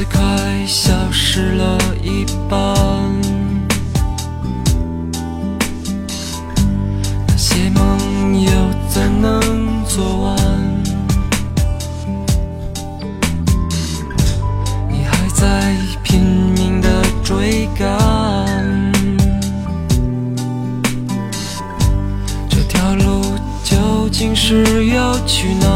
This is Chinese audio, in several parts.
子快消失了一半，那些梦又怎能做完？你还在拼命的追赶，这条路究竟是要去哪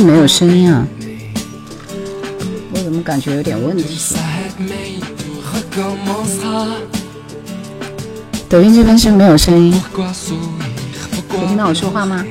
没有声音啊，我怎么感觉有点问题？抖音这边是没有声音，你听到我说话吗？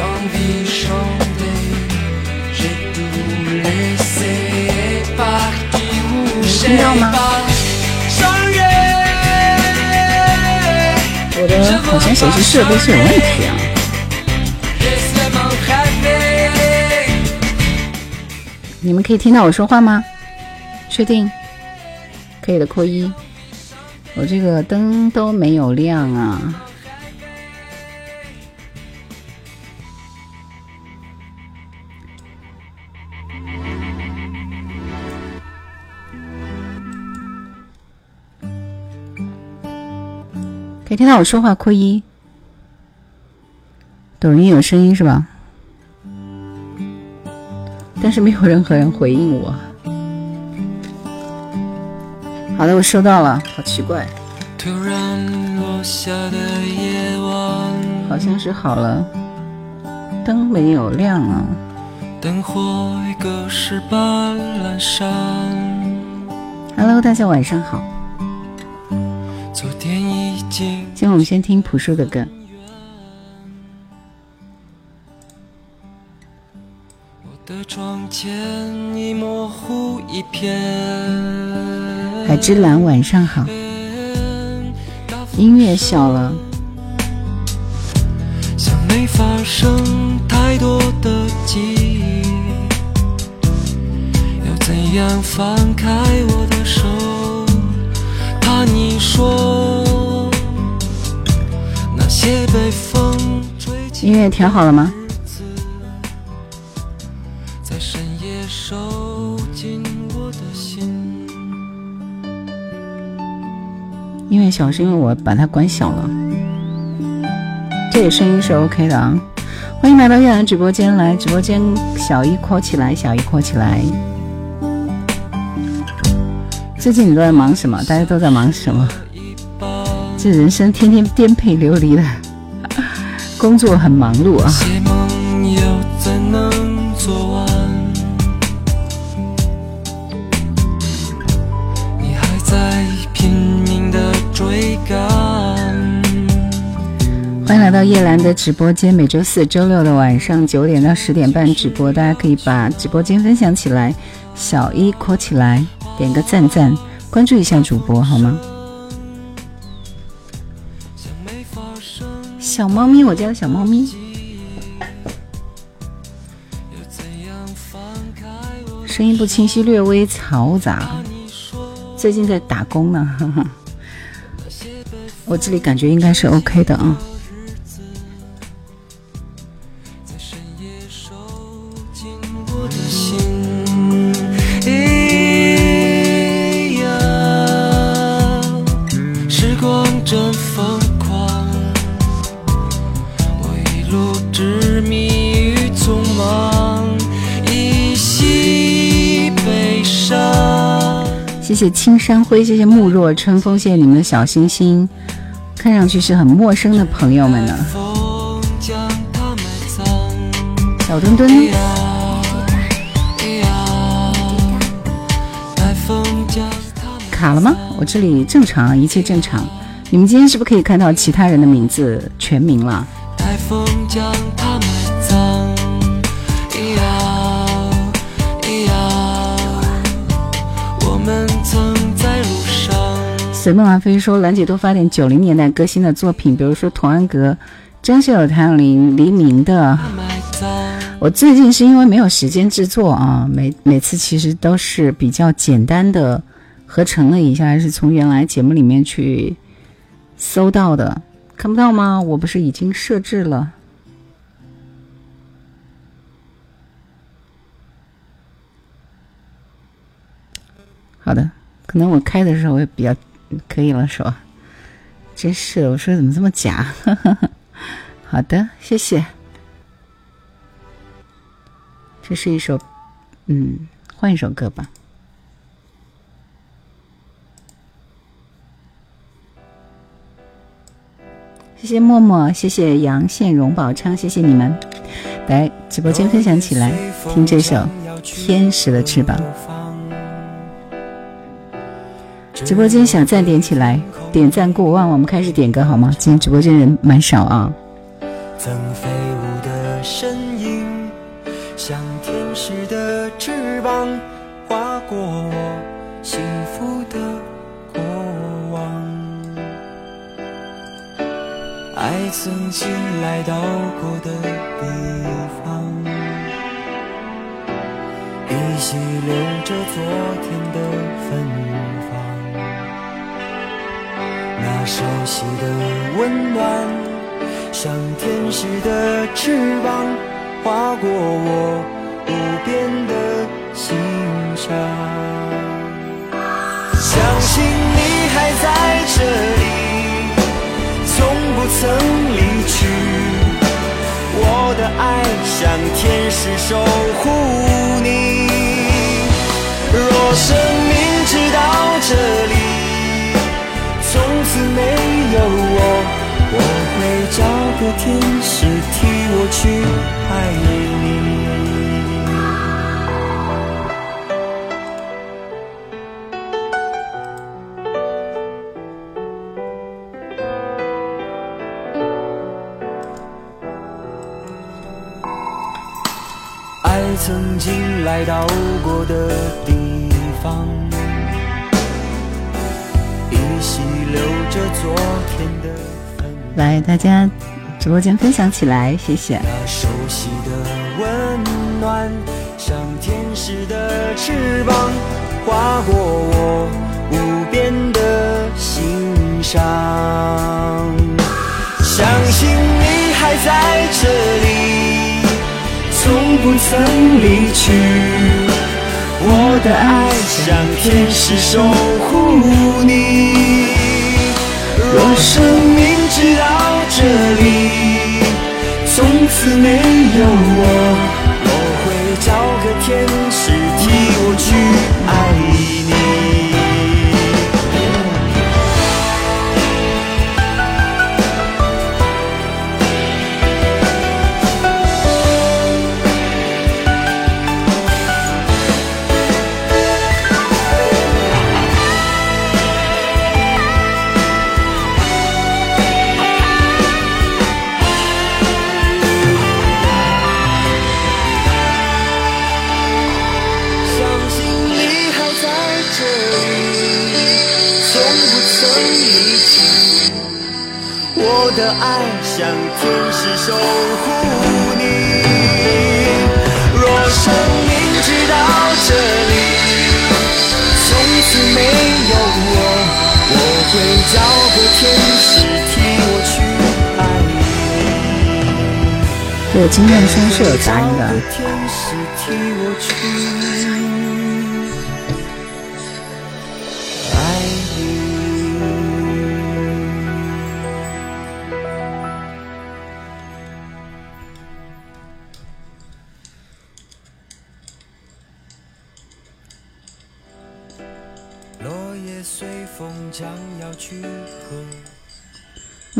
Envie chanter. J'ai tout laissé où j'ai Normal. pas changé. 我的好像显示设备是有问题啊。你们可以听到我说话吗？确定？可以的，扣一。我这个灯都没有亮啊。可以听到我说话，扣一。抖音有声音是吧？但是没有任何人回应我。好的，我收到了，好奇怪，突然落下的夜晚，好像是好了，灯没有亮啊。灯火已隔世般阑珊。Hello，大家晚上好，昨天已经今天我们先听朴树的歌，我的窗前已模糊一片。海之蓝晚上好，音乐小了，像没发生太多的记忆，要怎样放开我的手？怕你说那些被风吹起。音乐调好了吗？音乐小是因为我把它关小了，这里声音是 OK 的啊！欢迎来到月亮直播间，来直播间小一扩起来，小一扩起来。最近你都在忙什么？大家都在忙什么？这人生天天颠沛流离的，工作很忙碌啊。欢迎来到叶兰的直播间，每周四周六的晚上九点到十点半直播，大家可以把直播间分享起来，小一扩起来，点个赞赞，关注一下主播好吗？小猫咪，我家的小猫咪，声音不清晰，略微嘈杂。最近在打工呢，我这里感觉应该是 OK 的啊。青山灰，谢谢慕若春风，谢谢你们的小星星，看上去是很陌生的朋友们呢。小墩墩，卡了吗？我这里正常，一切正常。你们今天是不是可以看到其他人的名字全名了？随梦而飞说：“兰姐多发点九零年代歌星的作品，比如说童安格、张学友、谭咏麟、黎明的。我最近是因为没有时间制作啊，每每次其实都是比较简单的合成了一下，还是从原来节目里面去搜到的。看不到吗？我不是已经设置了？好的，可能我开的时候会比较。”可以了，是吧？真是，我说怎么这么假？好的，谢谢。这是一首，嗯，换一首歌吧。谢谢默默，谢谢杨宪荣宝昌，谢谢你们来直播间分享起来，听这首《天使的翅膀》。直播间想赞点起来，点赞过万，我们开始点歌好吗？今天直播间人蛮少啊。曾飞舞的身影，像天使的翅膀，划过我幸福的过往。爱曾经来到过的地方，依稀留着昨天的熟悉的温暖，像天使的翅膀，划过我无边的心上。相信你还在这里，从不曾离去。我的爱像天使守护你。若生命直到这里。个天使替我去爱你。爱曾经来到过的地方。来，大家直播间分享起来，谢谢。那熟悉的温暖，像天使的翅膀，划过我无边的心上。相信你还在这里，从不曾离去。我的爱像天使守护你。若生命只到这里，从此没有我，我会找个天使替我去爱你。爱像天使守护你。若生命只到这里，从此没有我，我会找个天使替我去爱你。对，今天的声是有杂音的。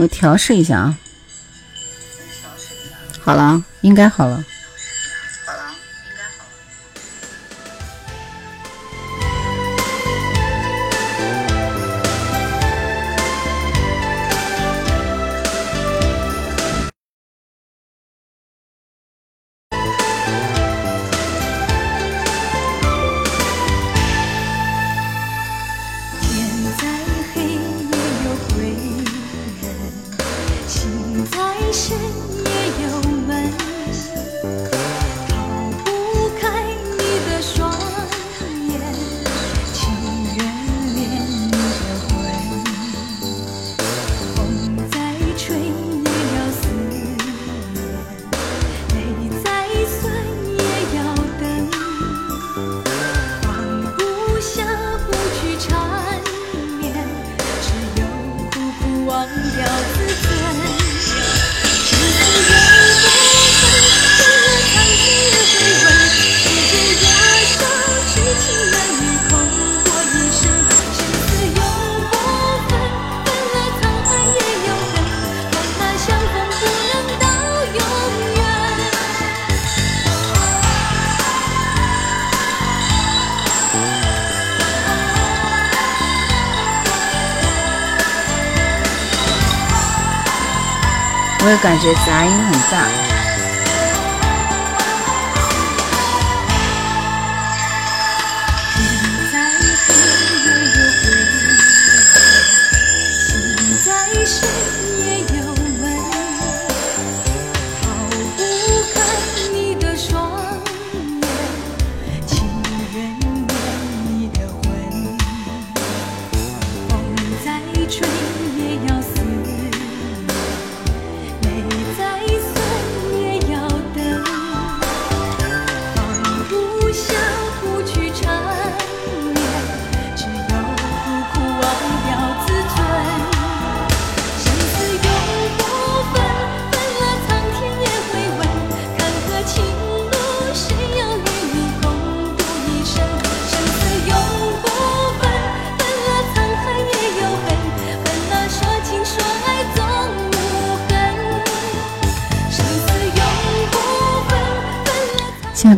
调试一下啊，好了，应该好了。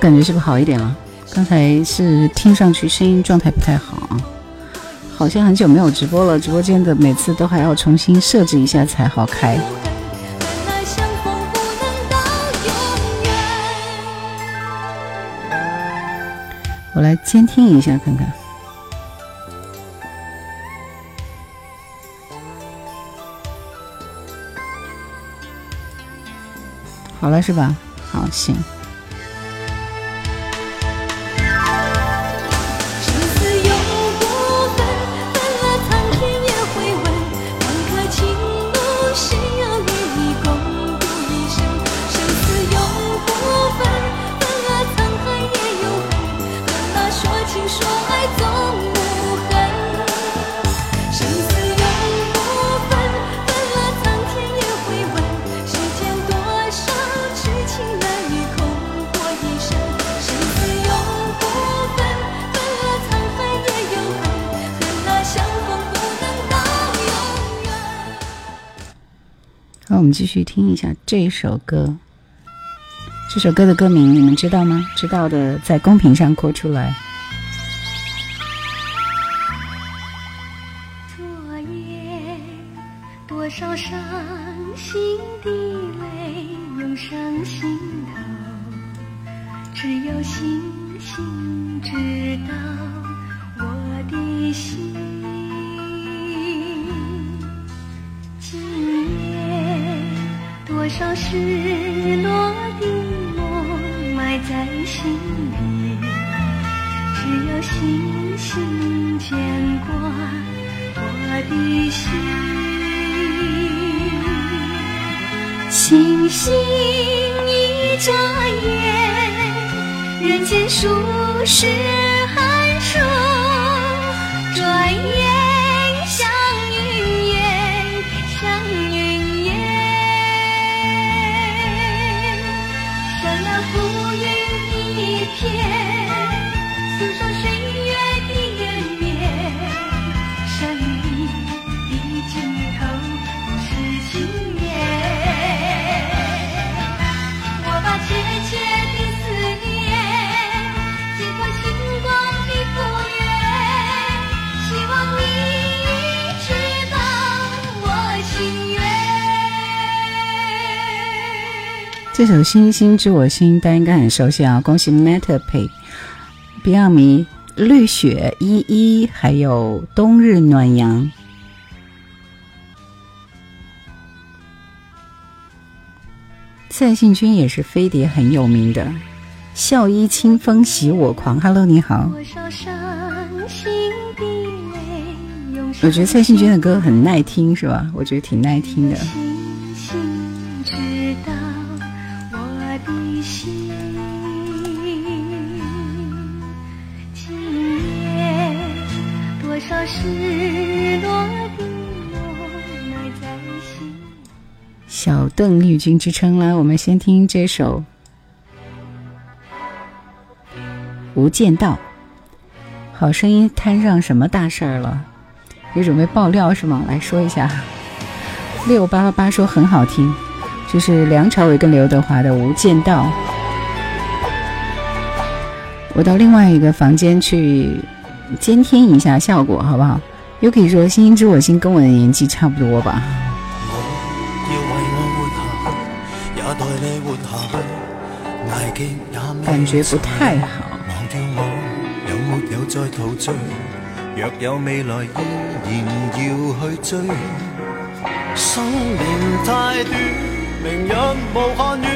感觉是不是好一点了？刚才是听上去声音状态不太好啊，好像很久没有直播了，直播间的每次都还要重新设置一下才好开。我来监听一下看看，好了是吧？好，行。去听一下这首歌。这首歌的歌名你们知道吗？知道的在公屏上扣出来。星星知我心》大家应该很熟悉啊！恭喜 Matter Pay、Beyond 迷、绿雪依依，还有冬日暖阳。蔡幸君也是飞碟很有名的，《笑衣清风喜我狂》。Hello，你好。我觉得蔡幸君的歌很耐听，是吧？我觉得挺耐听的。小邓丽君之称来，我们先听这首《无间道》。好声音摊上什么大事儿了？你准备爆料是吗？来说一下。六八八说很好听，这是梁朝伟跟刘德华的《无间道》。我到另外一个房间去监听一下效果，好不好？又可以说《星星知我心》跟我的年纪差不多吧。感觉不太好。若有未来依然要去追，生命太短，明日无限远，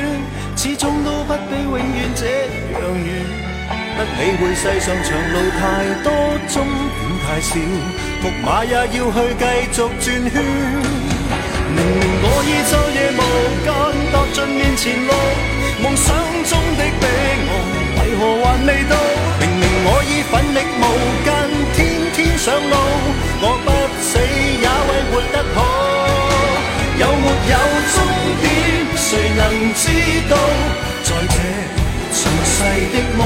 始终都不比永远这样远。不理会世上长路太多，终点太少，木马也要去继续转圈。明明我已昼夜无间踏尽面前路，梦想中的彼岸为何还未到？明明我已奋力无间，天天上路，我不死也为活得好。有没有终点，谁能知道？在这尘世的无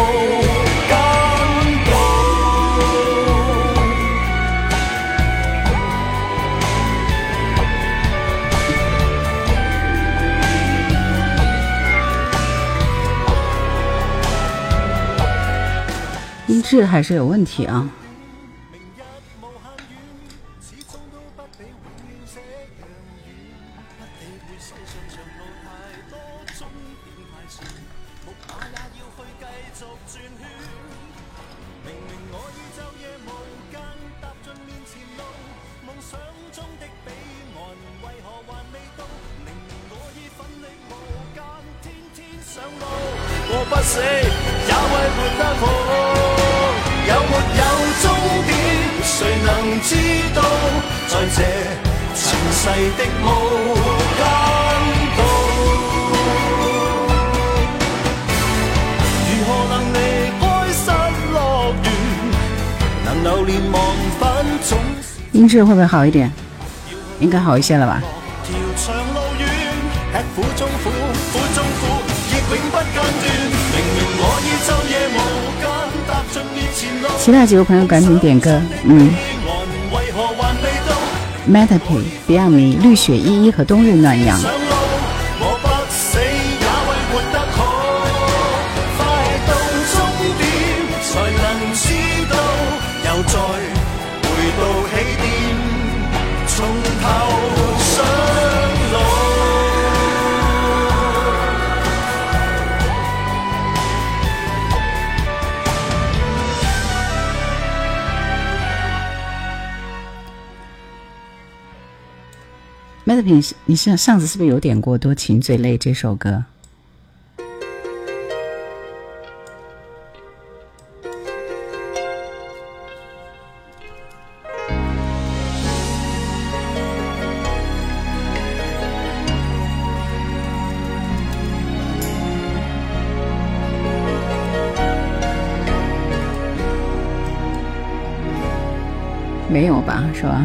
音质还是有问题啊。这会不会好一点？应该好一些了吧。其他几个朋友赶紧点歌，嗯。Metapy、Beyond 绿雪依依和冬日暖阳。麦德平，你上上次是不是有点过《多情最累》这首歌？没有吧？是吧？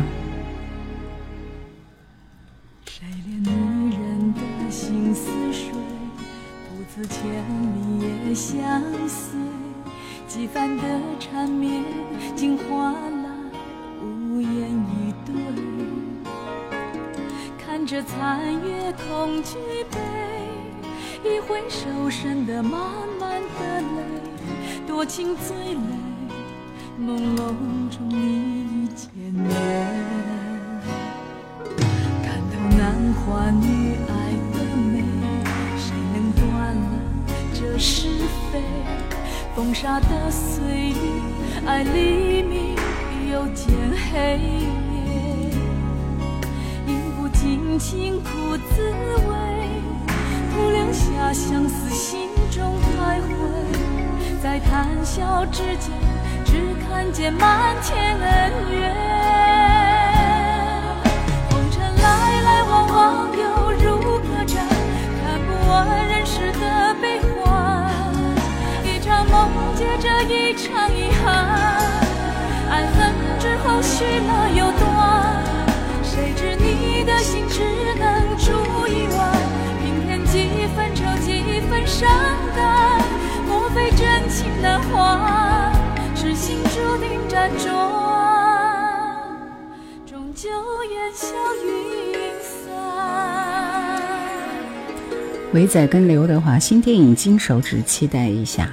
在跟刘德华新电影《金手指》，期待一下。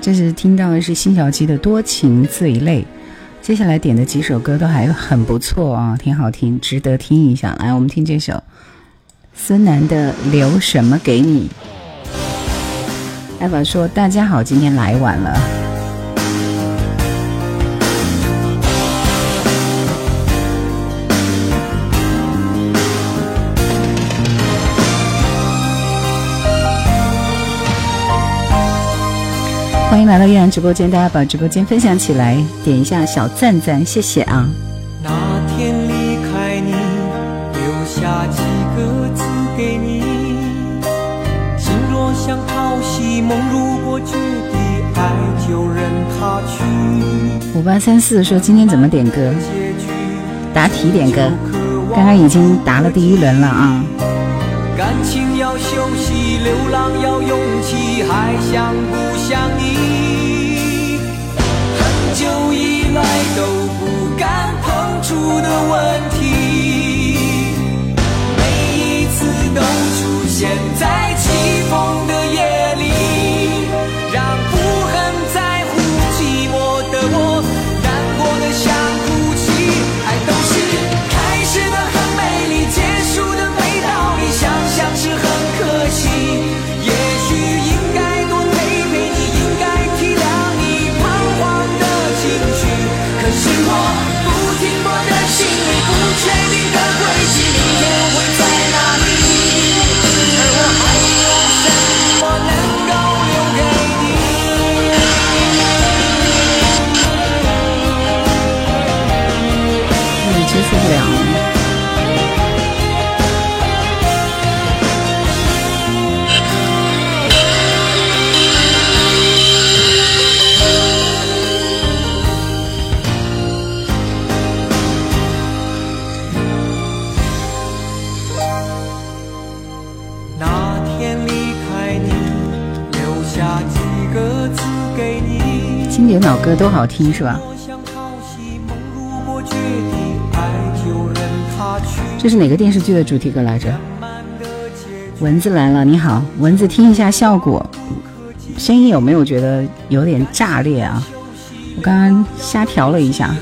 这是听到的是辛晓琪的《多情最累》，接下来点的几首歌都还很不错啊，挺好听，值得听一下。来，我们听这首孙楠的《留什么给你》。艾法说：“大家好，今天来晚了。”欢迎来到月亮直播间，大家把直播间分享起来，点一下小赞赞，谢谢啊！那天离开你，留下几个字给你。心若梦如果决堤，爱就任它去。五八三四说今天怎么点歌？答题点歌，刚刚已经答了第一轮了啊！感情要休息，流浪要勇气，还想不触老歌都好听是吧？这是哪个电视剧的主题歌来着？蚊子来了，你好，蚊子，听一下效果，声音有没有觉得有点炸裂啊？我刚刚瞎调了一下。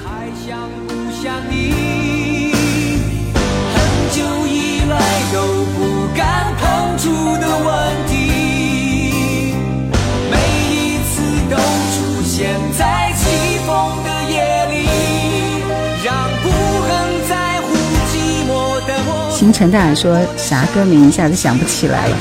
陈大海说啥歌名一下子想不起来了。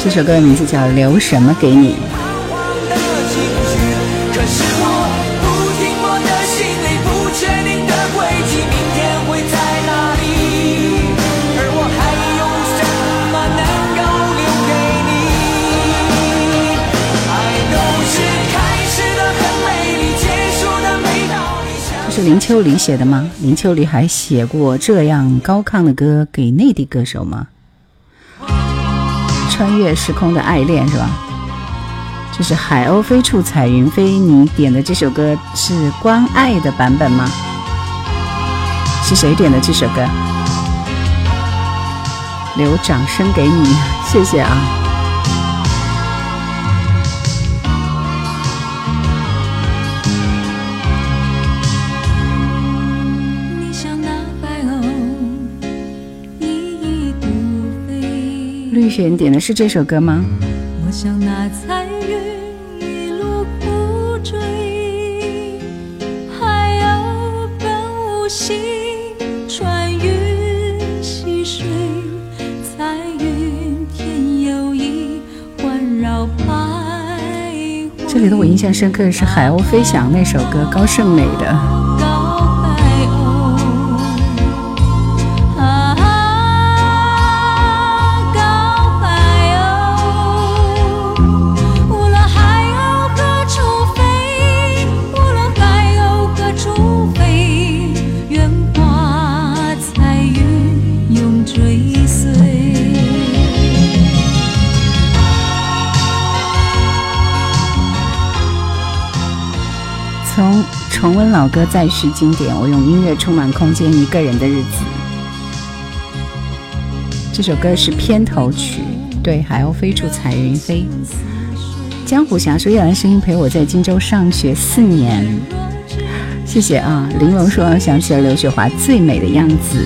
这首歌的名字叫《留什么给你》。是林秋离写的吗？林秋离还写过这样高亢的歌给内地歌手吗？穿越时空的爱恋是吧？这是海鸥飞处彩云飞，你点的这首歌是关爱的版本吗？是谁点的这首歌？留掌声给你，谢谢啊。绿雪点的是这首歌吗？我像那彩云一路苦追，还有本无心穿云溪水，彩云天有意环绕徘徊。这里的我印象深刻的是《海鸥飞翔》那首歌，高胜美的。歌，再续经典。我用音乐充满空间，一个人的日子。这首歌是片头曲，对，海鸥飞出彩云飞。江湖侠说：“夜兰声音陪我在荆州上学四年。”谢谢啊，玲珑说想起了刘雪华最美的样子。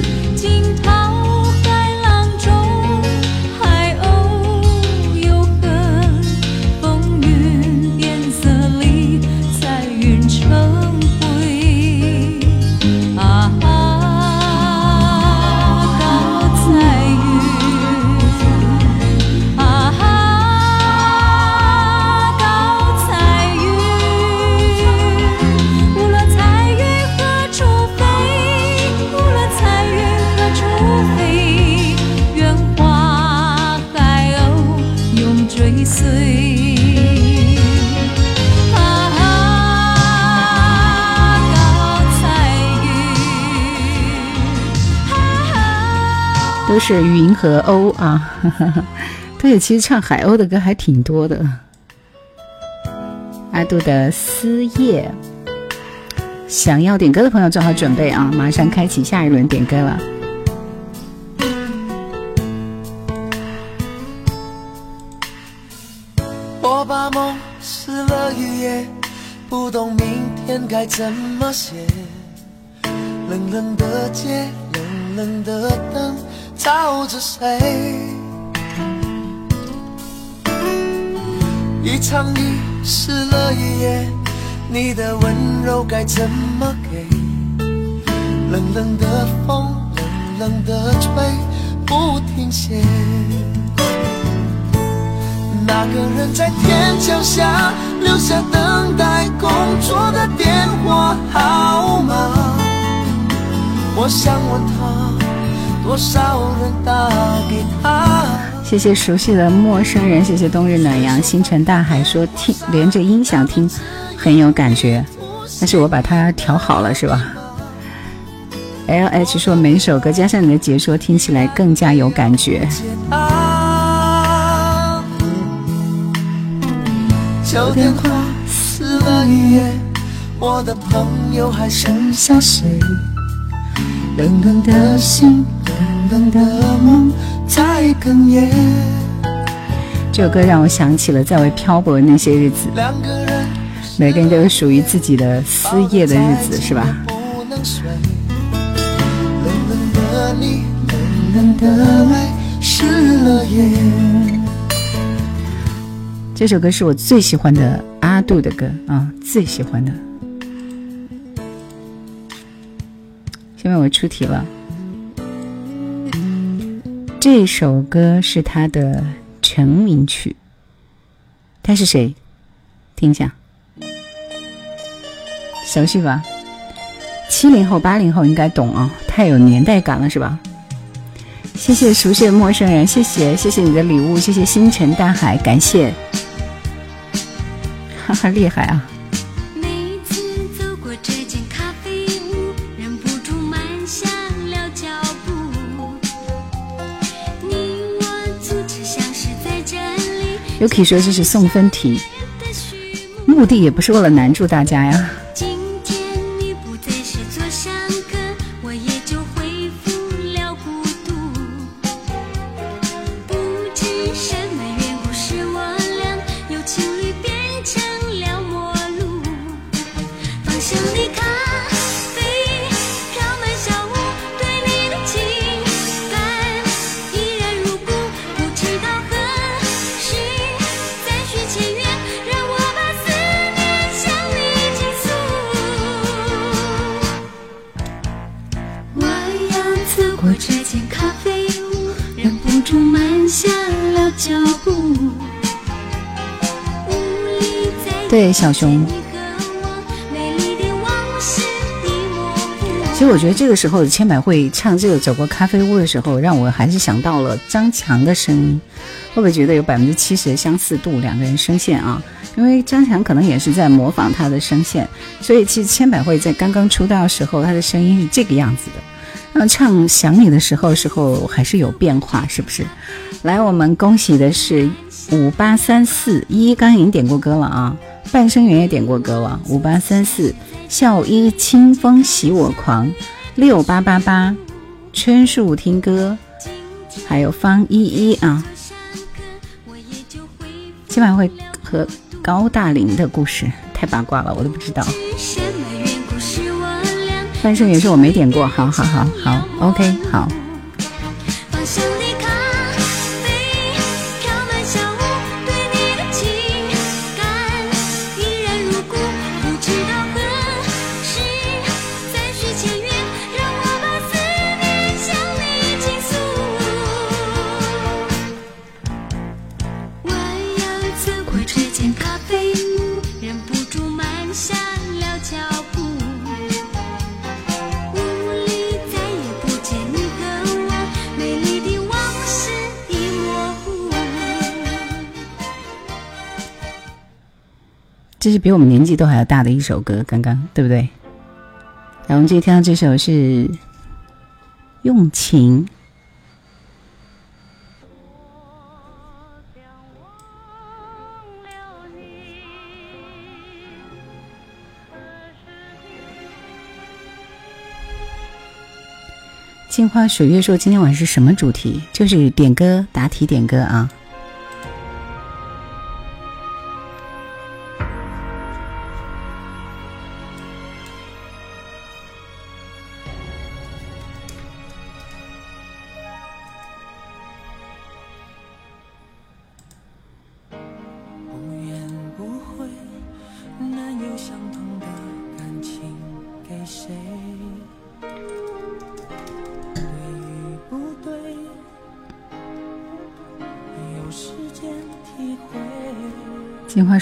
是云和鸥啊，对，其实唱海鸥的歌还挺多的。阿杜的思夜，想要点歌的朋友做好准备啊，马上开启下一轮点歌了。我把梦撕了一页，不懂明天该怎么写。冷冷的街，冷冷的灯。照着谁？一场雨湿了一夜，你的温柔该怎么给？冷冷的风，冷冷的吹，不停歇。那个人在天桥下留下等待工作的电话号码，我想问他。多少人打给他？谢谢熟悉的陌生人，谢谢冬日暖阳，星辰大海说听连着音响听很有感觉，但是我把它调好了是吧？L H 说每首歌加上你的解说听起来更加有感觉。旧电话撕了一页，我的朋友还剩下谁？冷冷的心，冷冷的梦在哽咽。这首歌让我想起了在外漂泊的那些日子，每个人都有属于自己的思夜的日子，是吧？这首歌是我最喜欢的阿杜的歌啊，最喜欢的。下面我出题了，这首歌是他的成名曲，他是谁？听一下，熟悉吧？七零后、八零后应该懂啊，太有年代感了，是吧？谢谢熟悉的陌生人，谢谢谢谢你的礼物，谢谢星辰大海，感谢。哈哈，厉害啊！Yuki 说这是送分题，目的也不是为了难住大家呀。过这间咖啡屋，忍不住慢下了脚步。对小熊。其实我觉得这个时候千百惠唱这个《走过咖啡屋》的时候，让我还是想到了张强的声音，会不会觉得有百分之七十的相似度？两个人声线啊，因为张强可能也是在模仿他的声线，所以其实千百惠在刚刚出道的时候，她的声音是这个样子的。那唱《想你》的时候，时候还是有变化，是不是？来，我们恭喜的是五八三四一，刚刚已经点过歌了啊，半生缘也点过歌了，五八三四笑一清风洗我狂，六八八八春树听歌，还有方依依啊，今晚会和高大林的故事太八卦了，我都不知道。翻身也是我没点过，好好好好，OK 好。这是比我们年纪都还要大的一首歌，刚刚对不对？然后我们这听到这首是《用情》，镜花水月说今天晚上是什么主题？就是点歌答题点歌啊。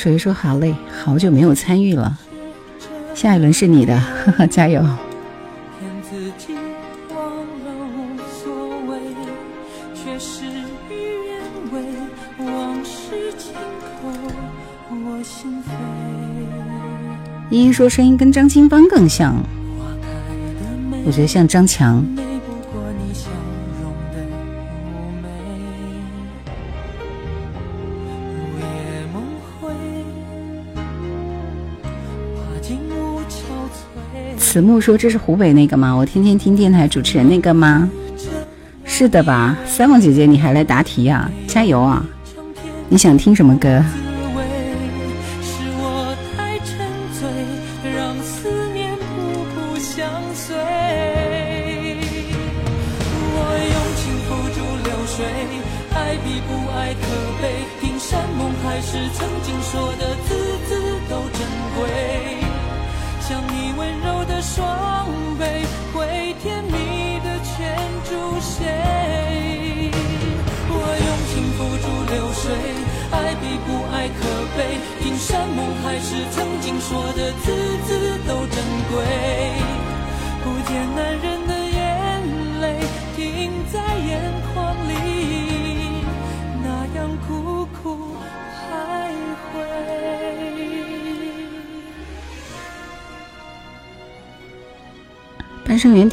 水月说好累，好久没有参与了，下一轮是你的，呵呵，加油！骗自己忘了无所谓，却事与愿违，往事轻扣我心扉。依依说声音跟张清芳更像，我觉得像张强。子木说：“这是湖北那个吗？我天天听电台主持人那个吗？是的吧？三梦姐姐，你还来答题呀？加油啊！你想听什么歌？”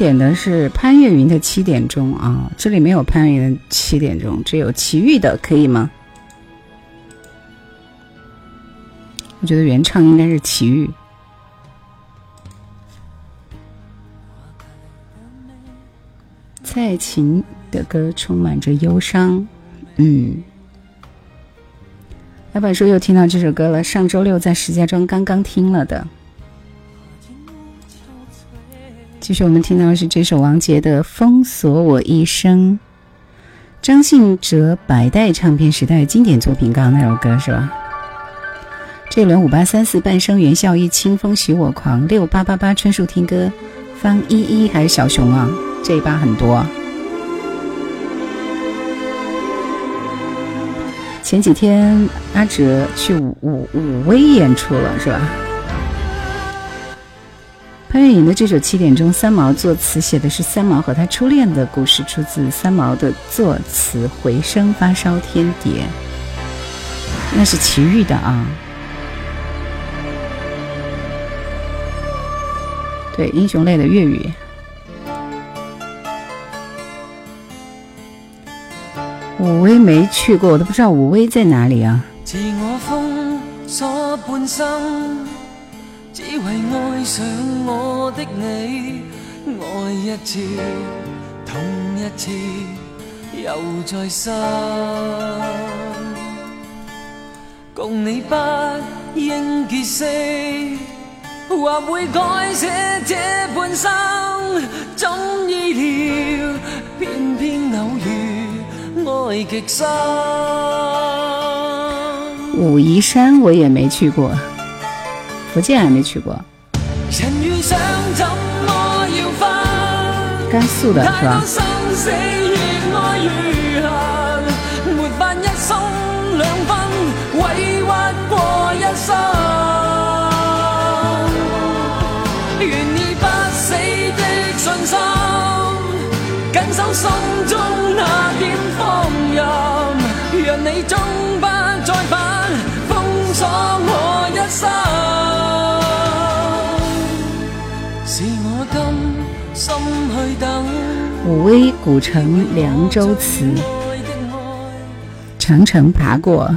点的是潘越云的七点钟啊，这里没有潘越云的七点钟，只有齐豫的，可以吗？我觉得原唱应该是齐豫。蔡琴的歌充满着忧伤，嗯。老板说又听到这首歌了，上周六在石家庄刚刚听了的。继续，我们听到的是这首王杰的《封锁我一生》，张信哲百代唱片时代经典作品，刚刚那首歌是吧？这一轮五八三四半生缘笑一清风许我狂六八八八春树听歌方依依还是小熊啊？这一把很多。前几天阿哲去武武武威演出了是吧？潘越云的这首七点钟，三毛作词写的是三毛和他初恋的故事，出自三毛的作词《回声发烧天碟》，那是齐豫的啊。对英雄类的粤语，武威没去过，我都不知道武威在哪里啊。自我封锁半生，只为爱上我的你，爱一次，痛一次，又再生。共你不应结识。或会改写这半生，怎意料偏偏偶遇爱极深。武夷山我也没去过，福建还没去过。甘肃的是吧？心中那点放任，让你终生。是我甘心去等。武威古城凉州词，长城爬过。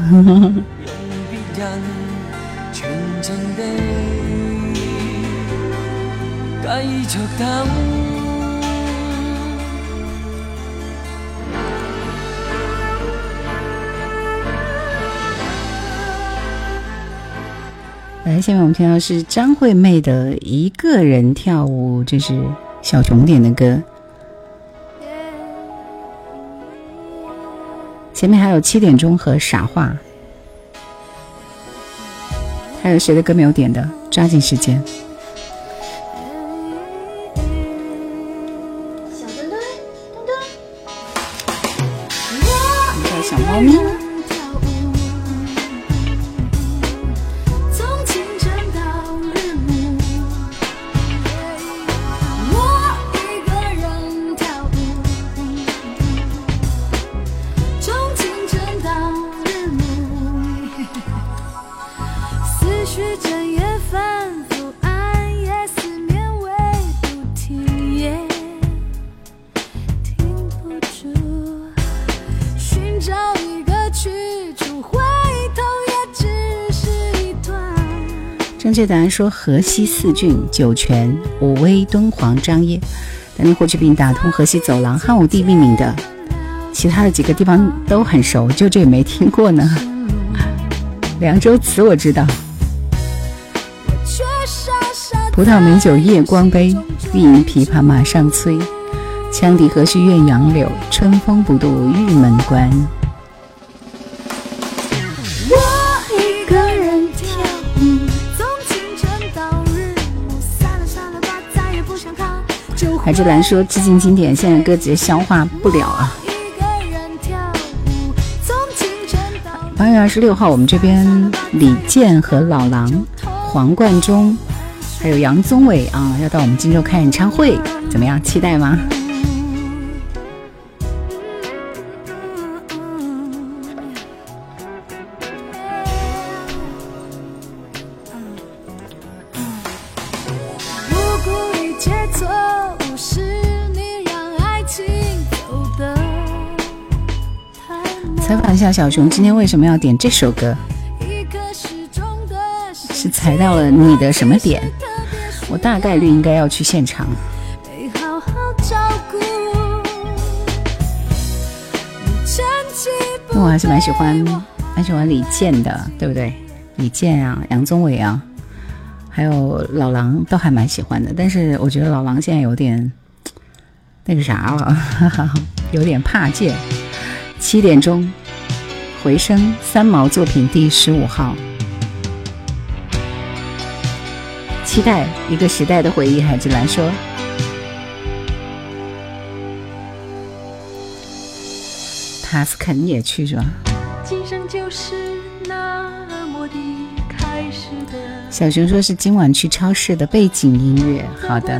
继续等。来，下面我们听到是张惠妹的一个人跳舞，这是小熊点的歌。前面还有七点钟和傻话，还有谁的歌没有点的？抓紧时间。确答案说河西四郡：酒泉、武威、敦煌、张掖。当年霍去病打通河西走廊，汉武帝命名的。其他的几个地方都很熟，就这没听过呢。凉州词我知道。葡萄美酒夜光杯，欲饮琵琶马上催。羌笛何须怨杨柳，春风不度玉门关。海之蓝说：“致敬经典，现在歌直接消化不了啊。”八月二十六号，我们这边李健和老狼、黄贯中，还有杨宗纬啊，要到我们荆州开演唱会，怎么样？期待吗？夏小熊今天为什么要点这首歌？是踩到了你的什么点？我大概率应该要去现场。我还是蛮喜欢，蛮喜欢李健的，对不对？李健啊，杨宗纬啊，还有老狼都还蛮喜欢的。但是我觉得老狼现在有点那个啥了，有点怕见。七点钟。回声三毛作品第十五号，期待一个时代的回忆。海之蓝说：“塔斯肯也去是吧？”小熊说是今晚去超市的背景音乐。好的。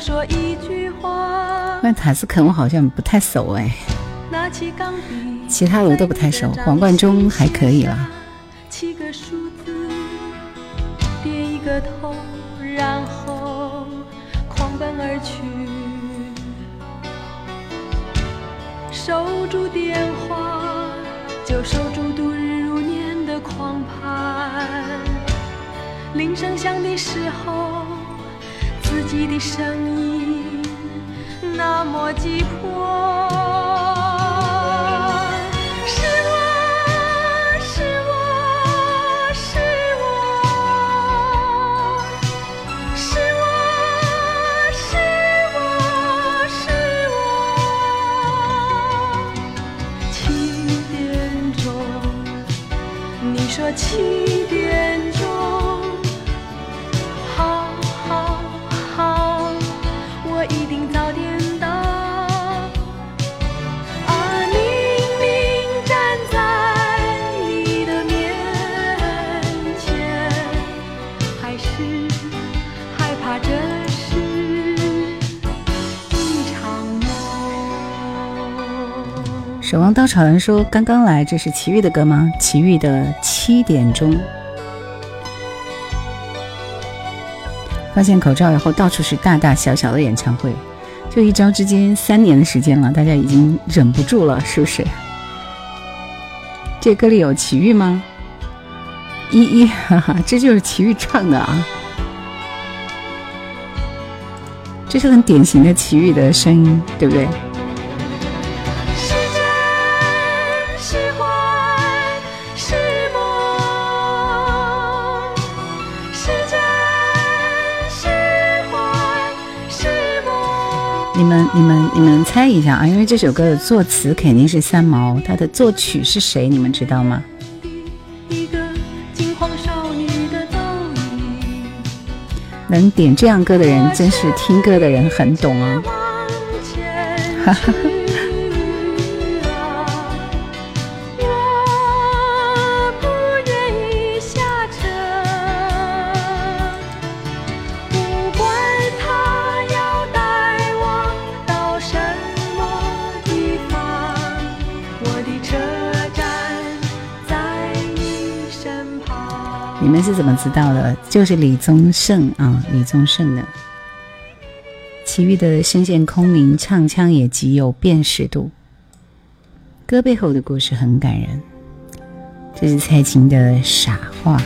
说一句话。那塔斯肯我好像不太熟哎，其他的我都不太熟。黄贯中还可以了。七个数字，点一个头，然后狂奔而去。守住电话，就守住度日如年的狂盼。铃声响的时候。自己的声音那么急迫。是我是我是我是我是我是我。七点钟。你说七。守望稻草人说：“刚刚来，这是齐豫的歌吗？齐豫的七点钟。发现口罩以后，到处是大大小小的演唱会，就一朝之间，三年的时间了，大家已经忍不住了，是不是？这歌里有齐豫吗？依依，哈哈，这就是齐豫唱的啊，这是很典型的齐豫的声音，对不对？”你们、你们、你们猜一下啊！因为这首歌的作词肯定是三毛，他的作曲是谁？你们知道吗？能点这样歌的人，真是听歌的人很懂啊！哈哈。们是怎么知道的？就是李宗盛啊，李宗盛的。其余的声线空灵，唱腔也极有辨识度。歌背后的故事很感人。这是蔡琴的《傻话》。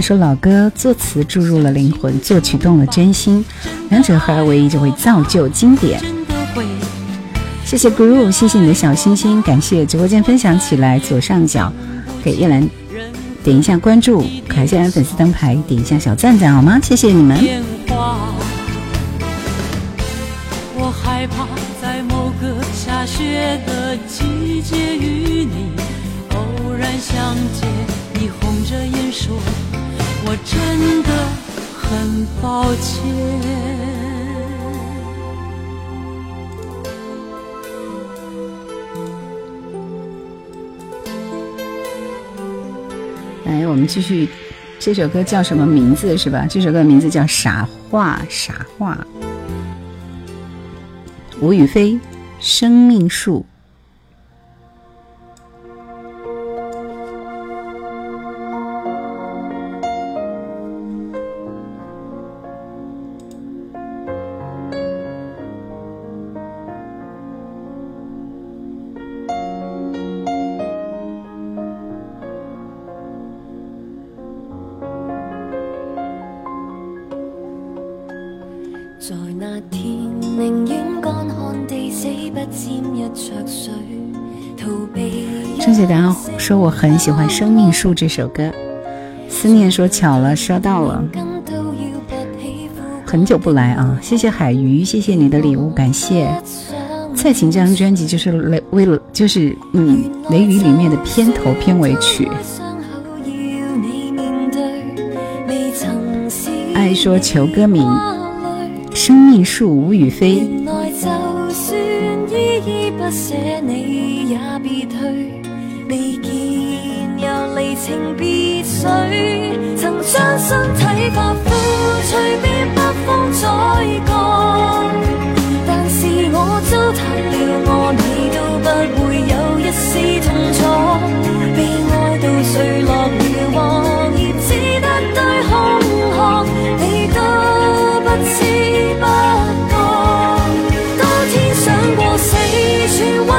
一首：“老歌作词注入了灵魂，作曲动了真心，两者合而为一就会造就经典。”谢谢 Groove，谢谢你的小心心，感谢直播间分享起来，左上角给叶兰点一下关注，可爱谢粉丝灯牌点一下小赞赞好吗？谢谢你们。我害怕在某个下雪的季节与你偶然相见，真的很抱歉。来，我们继续，这首歌叫什么名字？是吧？这首歌名字叫《傻话》，傻话。吴雨霏，《生命树》。很喜欢《生命树》这首歌，思念说巧了，收到了，很久不来啊，谢谢海鱼，谢谢你的礼物，感谢。蔡琴这张专辑就是雷为了就是嗯《雷雨》里面的片头片尾曲。爱说求歌名，《生命树》吴雨霏。离情别绪，曾将身体发肤，随便北风再降。但是我糟蹋了我，你都不会有一丝痛楚。被爱到坠落了黄叶，只得堆空壳，你都不知不觉。当天想过死，全为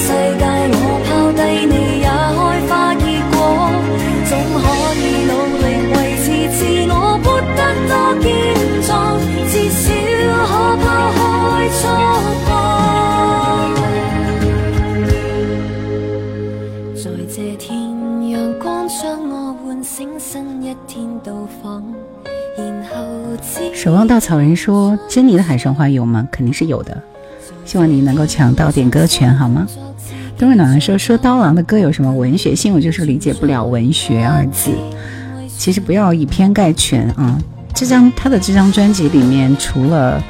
世界我抛低你也开花结果，总可以努力维持自我，活得多健壮，至少可抛开错过。在这天，阳光将我唤醒，新一天到访，然后。守望稻草人说：“珍妮的海上花有吗？肯定是有的，希望你能够抢到点歌权，好吗？”冬日暖暖说：“说刀郎的歌有什么文学性？我就是理解不了‘文学’二字。其实不要以偏概全啊。这张他的这张专辑里面，除了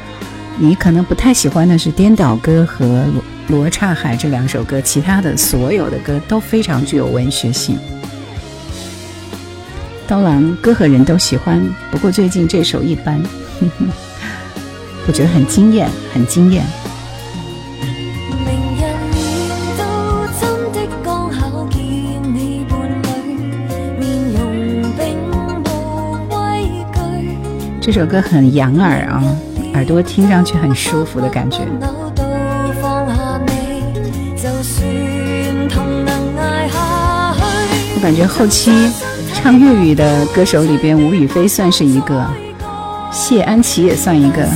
你可能不太喜欢的是《颠倒歌》和《罗罗刹海》这两首歌，其他的所有的歌都非常具有文学性。刀郎歌和人都喜欢，不过最近这首一般，我觉得很惊艳，很惊艳。”这首歌很养耳啊，耳朵听上去很舒服的感觉。我感觉后期唱粤语的歌手里边，吴雨霏算是一个，谢安琪也算一个。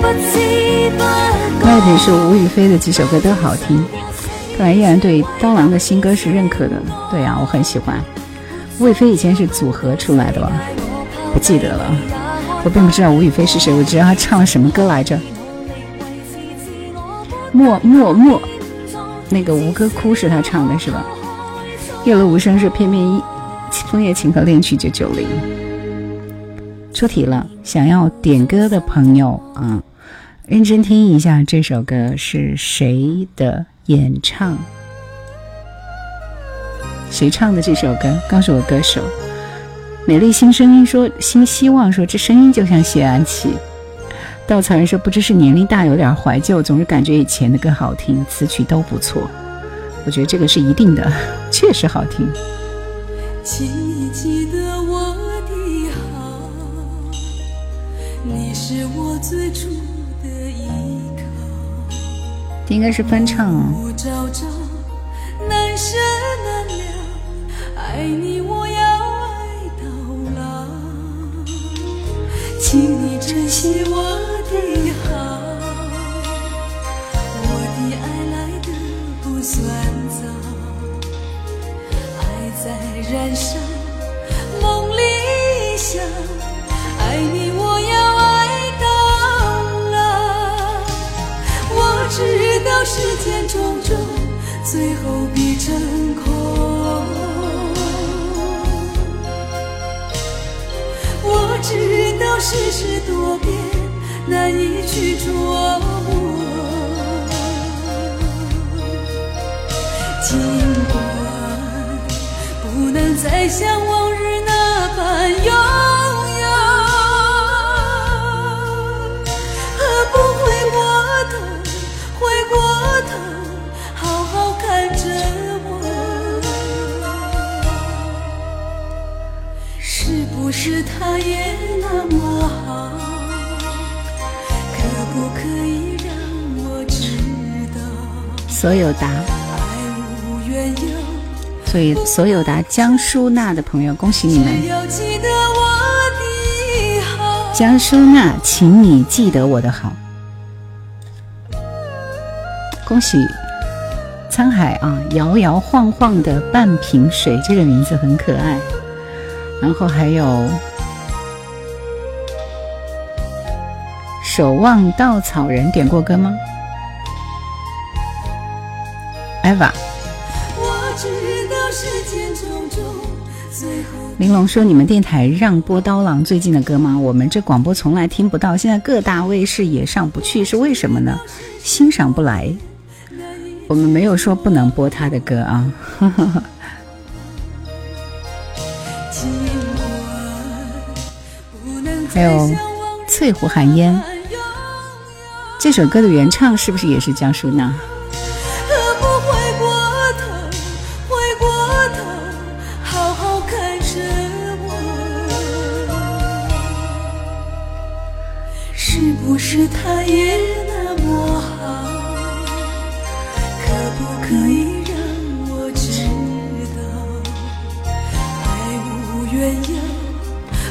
不知。外地是吴雨霏的几首歌都好听，看来依然对刀郎的新歌是认可的。对呀，我很喜欢。吴雨霏以前是组合出来的吧？不记得了。我并不知道吴雨霏是谁，我知道她唱了什么歌来着。默默默，那个吴哥哭是她唱的是吧？夜落无声是偏偏一枫叶情和恋曲九九零。出题了，想要点歌的朋友啊。认真听一下这首歌是谁的演唱？谁唱的这首歌？告诉我歌手。美丽新声音说新希望说这声音就像谢安琪。稻草人说不知是年龄大有点怀旧，总是感觉以前的歌好听，词曲都不错。我觉得这个是一定的，确实好听。请记得我的好，你是我最初。应该是翻唱啊。无朝朝难舍难了，爱你我要爱到老，请你珍惜我的好，我的爱来的不算早，爱在燃烧。知。知道世间种种，最后必成空。我知道世事多变，难以去琢磨。尽管不能再像往日也那么好，可不可以让我知道？所有答，所以所有答江淑娜的朋友，恭喜你们！江淑娜，请你记得我的好。恭喜沧海啊，摇摇晃晃的半瓶水，这个名字很可爱。然后还有守望稻草人点过歌吗？Eva，玲珑说：“你们电台让播刀郎最近的歌吗？我们这广播从来听不到，现在各大卫视也上不去，是为什么呢？欣赏不来。我们没有说不能播他的歌啊。”还有翠湖寒烟这首歌的原唱是不是也是江淑娜？是不是他也那么好？可不可以让我知道？爱无缘由，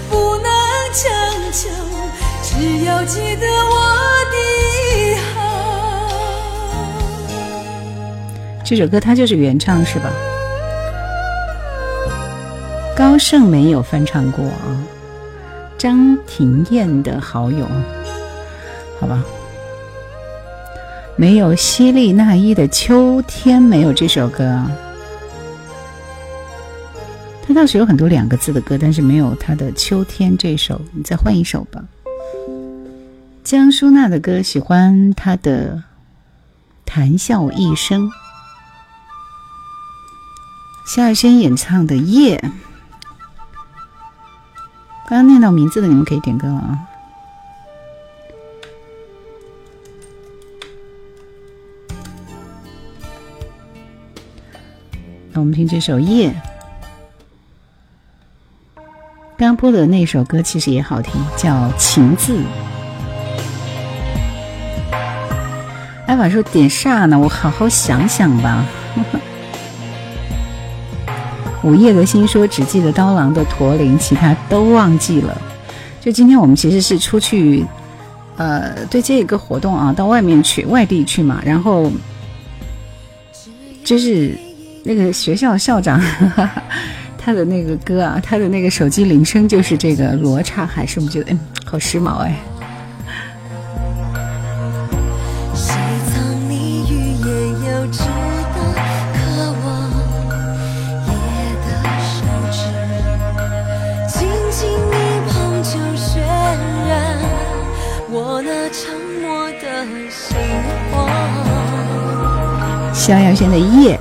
不能强求。只要记得我这首歌它就是原唱是吧？高胜没有翻唱过啊。张庭燕的好友，好吧。没有希利娜依的秋天，没有这首歌。他倒是有很多两个字的歌，但是没有他的《秋天》这首。你再换一首吧。江淑娜的歌，喜欢她的《谈笑一生》。萧亚轩演唱的《夜》。刚刚念到名字的，你们可以点歌了啊。那我们听这首《夜》。刚播的那首歌其实也好听，叫《情字》。艾法说点啥呢？我好好想想吧。午夜的心说只记得刀郎的驼铃，其他都忘记了。就今天我们其实是出去呃，对接一个活动啊，到外面去，外地去嘛，然后就是那个学校校长他的那个歌啊，他的那个手机铃声就是这个罗刹海，是不是觉得嗯，好时髦哎？江耀轩的夜，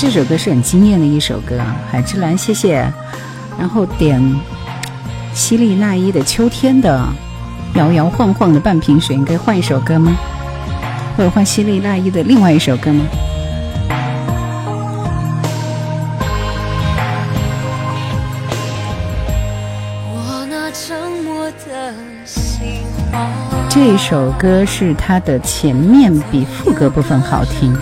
这首歌是很惊艳的一首歌，海之蓝，谢谢。然后点希利娜依的《秋天》的摇摇晃晃的半瓶水，应该换一首歌吗？或者换希利娜依的另外一首歌吗？这首歌是它的前面比副歌部分好听，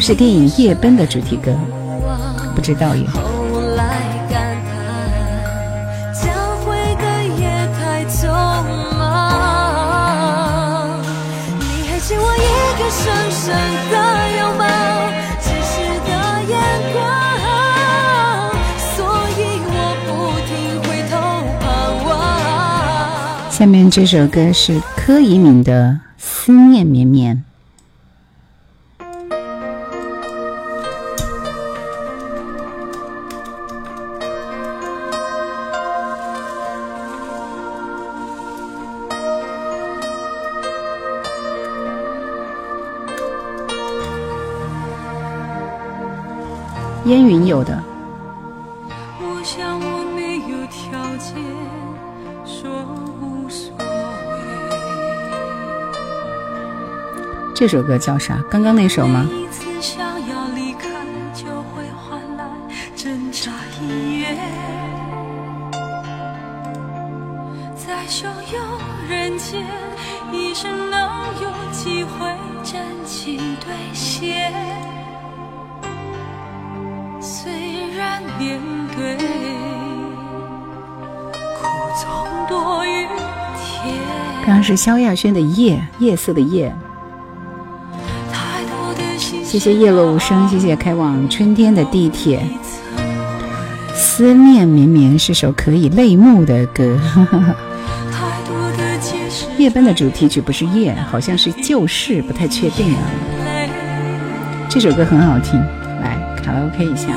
是电影《夜奔》的主题歌？一忘不知道耶。后来感叹，教会的也太匆忙。你还欠我一个深深的拥抱，只是的眼光，所以我不停回头盼望。下面这首歌是柯以敏的《思念绵绵》。这首歌叫啥？刚刚那首吗？刚刚是萧亚轩的《夜》，夜色的夜。谢谢叶落无声，谢谢开往春天的地铁。思念绵绵是首可以泪目的歌。夜奔的主题曲不是夜，好像是旧事，不太确定啊。这首歌很好听，来卡拉 OK 一下。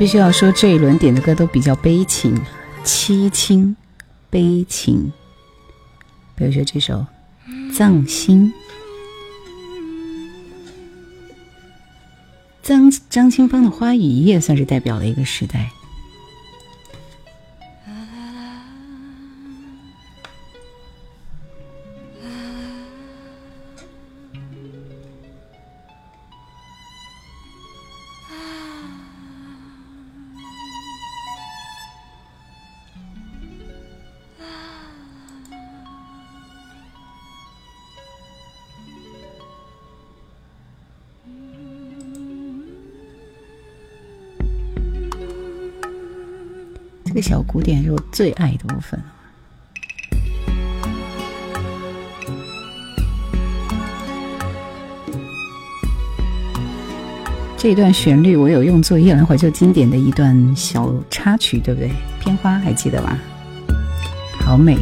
必须要说，这一轮点的歌都比较悲情、凄清。悲情，比如说这首《葬心》，张张清芳的《花雨夜》算是代表了一个时代。这个小古典是我最爱的部分。这段旋律我有用作夜兰怀旧经典的一段小插曲，对不对？片花还记得吧？好美。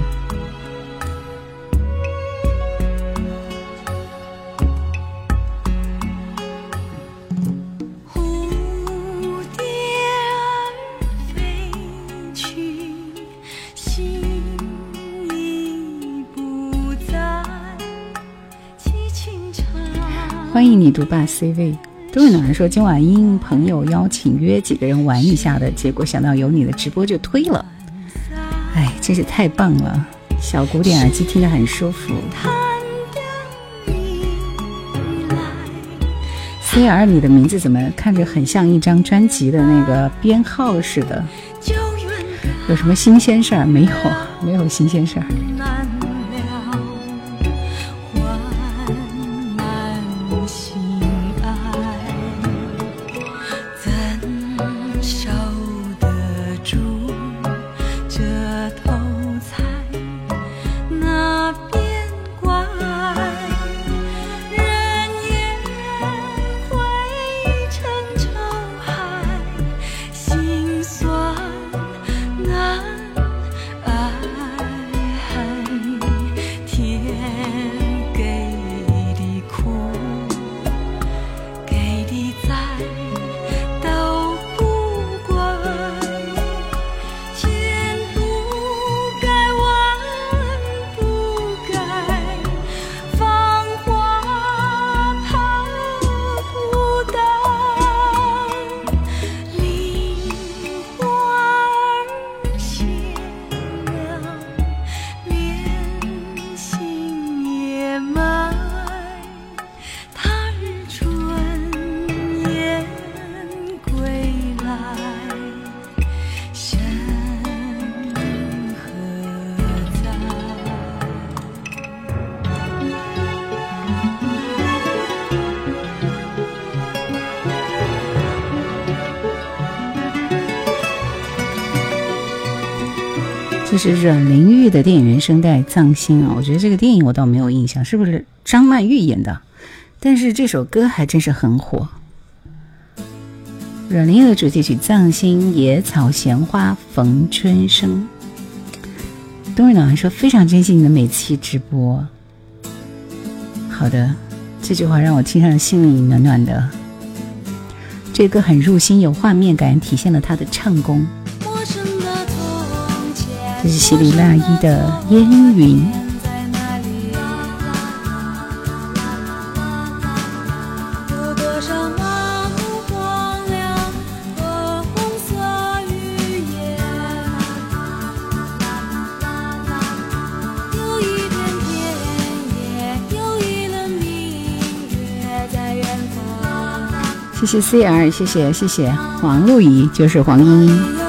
欢迎你独霸 C 位。都有人说今晚应朋友邀请约几个人玩一下的，结果想到有你的直播就推了。哎，真是太棒了！小古典耳机听着很舒服。C R，你的名字怎么看着很像一张专辑的那个编号似的？有什么新鲜事儿没有？没有新鲜事儿。是阮玲玉的电影原声带《葬心》啊，我觉得这个电影我倒没有印象，是不是张曼玉演的？但是这首歌还真是很火。阮玲玉的主题曲《葬心》，野草闲花逢春生。冬日暖还说非常珍惜你的每期直播。好的，这句话让我听上心里暖暖的。这歌很入心，有画面感，体现了他的唱功。这是希里娜依的《烟云》。谢谢 C R，谢谢谢谢黄露怡，就是黄莺莺。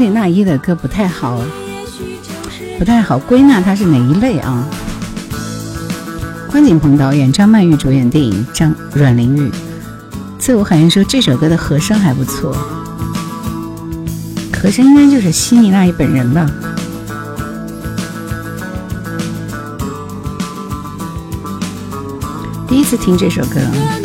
是希利娜依的歌不太好，不太好归纳它是哪一类啊？关锦鹏导演，张曼玉主演电影，张阮玲玉。自我感言说这首歌的和声还不错，和声应该就是悉尼娜依本人吧。第一次听这首歌。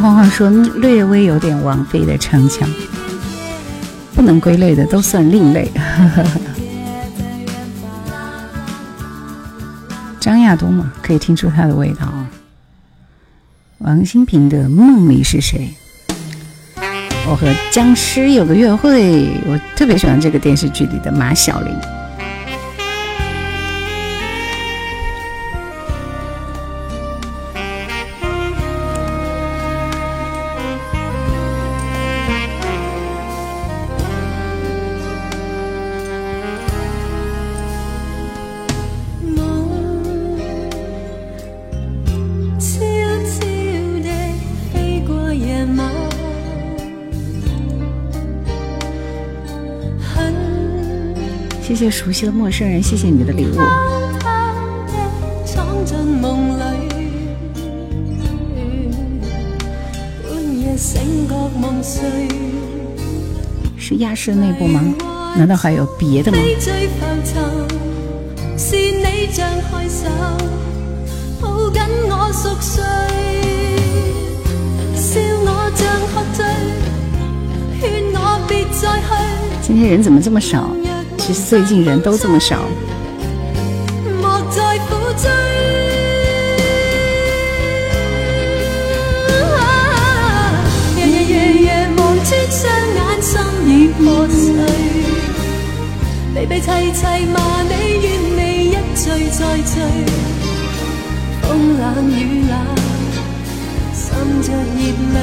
晃晃说略微有点王菲的唱腔，不能归类的都算另类。张亚东嘛，可以听出他的味道。王心平的《梦里是谁》，我和僵尸有个约会，我特别喜欢这个电视剧里的马小玲。谢谢熟悉的陌生人，谢谢你的礼物。是亚视内部吗？难道还有别的吗？今天人怎么这么少？其实最近人都这么少。日日夜夜望穿双眼，心已破碎。悲悲凄凄骂你，怨你一醉再醉。风冷雨冷，滲着热泪，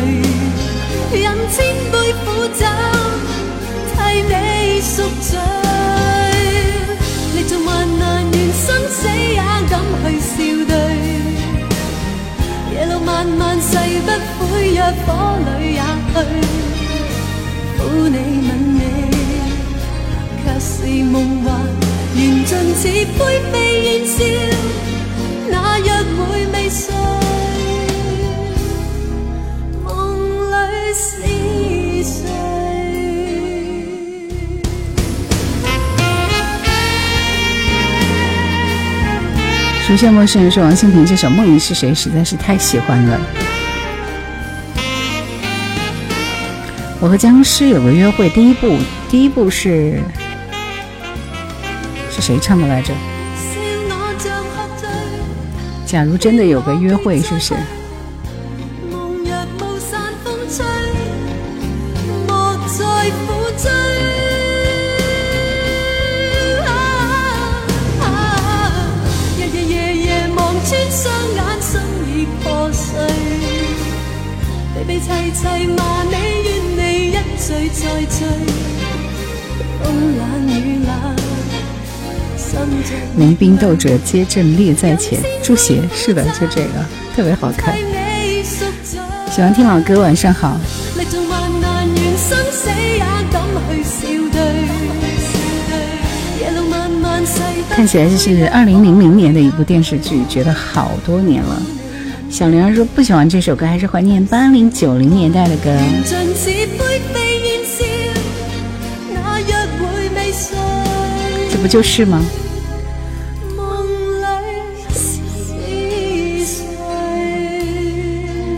饮千杯苦酒，替你赎罪。连生死也敢去笑对，夜路漫漫誓不悔，若火里也去。抚你吻你，却是梦幻，缘尽似灰飞烟消，那约会未遂，熟悉陌生人说：“王心平这首《梦里是谁》实在是太喜欢了。”我和僵尸有个约会，第一部，第一部是是谁唱的来着？假如真的有个约会，是不是？兵斗者皆阵列在前，朱邪是的，就这个特别好看。喜欢听老歌，晚上好。看起来这是二零零零年的一部电视剧，觉得好多年了。小玲儿说不喜欢这首歌，还是怀念八零九零年代的歌。这不就是吗？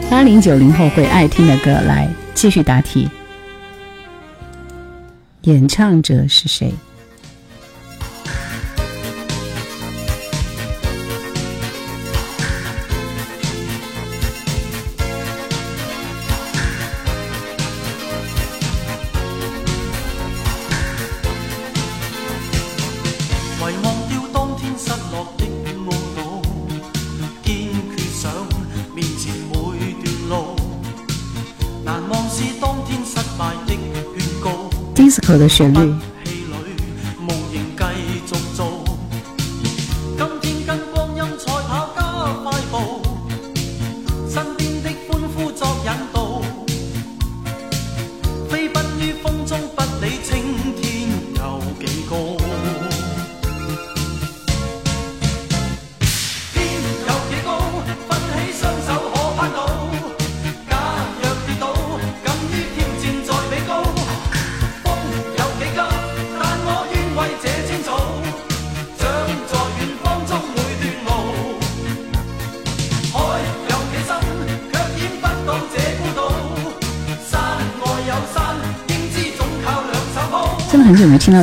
八零九零后会爱听的歌，来继续答题。演唱者是谁？遗忘掉当天失落的梦。disco 的旋律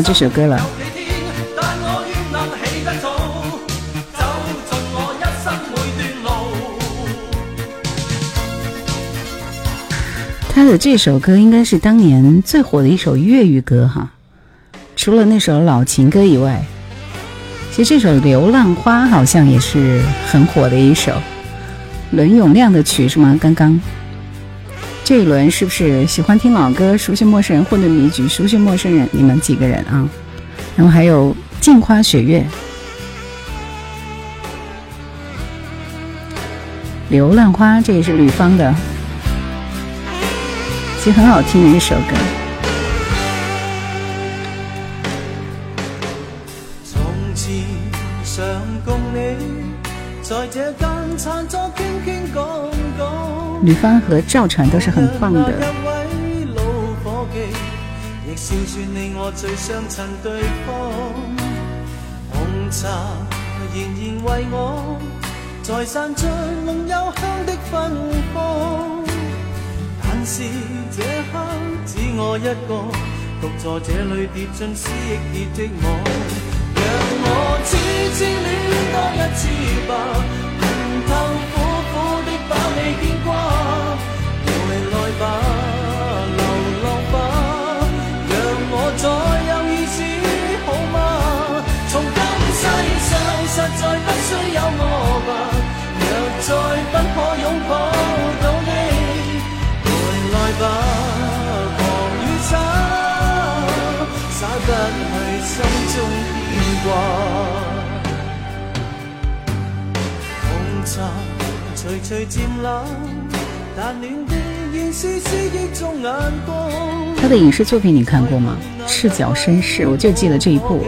这首歌了。他的这首歌应该是当年最火的一首粤语歌哈，除了那首老情歌以外，其实这首《流浪花》好像也是很火的一首。伦永亮的曲是吗？刚刚。这一轮是不是喜欢听老歌、熟悉陌生人、混沌迷局、熟悉陌生人？你们几个人啊？然后还有镜花雪月、流浪花，这也是吕方的，其实很好听的一首歌。吕方和赵传都是很棒的。红茶仍然为我在散着浓幽香的芬芳，但是这刻只我一个独坐这里，跌进思忆的寂寞。让我痴痴恋多一次吧，恨透苦苦的把你牵挂。拥抱到你，回来吧，狂与傻，洒不去心中牵挂。红茶徐徐渐冷，但暖的。他的影视作品你看过吗？《赤脚绅士》，我就记得这一部。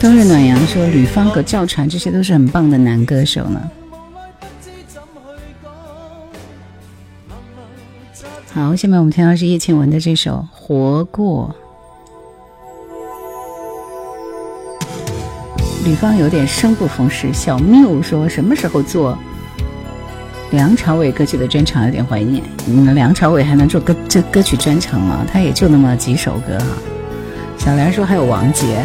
冬日暖阳说，吕方和赵传这些都是很棒的男歌手呢。好，下面我们听到是叶倩文的这首《活过》。吕方有点生不逢时。小缪说：“什么时候做梁朝伟歌曲的专场？有点怀念。你们梁朝伟还能做歌这歌曲专场吗？他也就那么几首歌哈。”小梁说：“还有王杰。”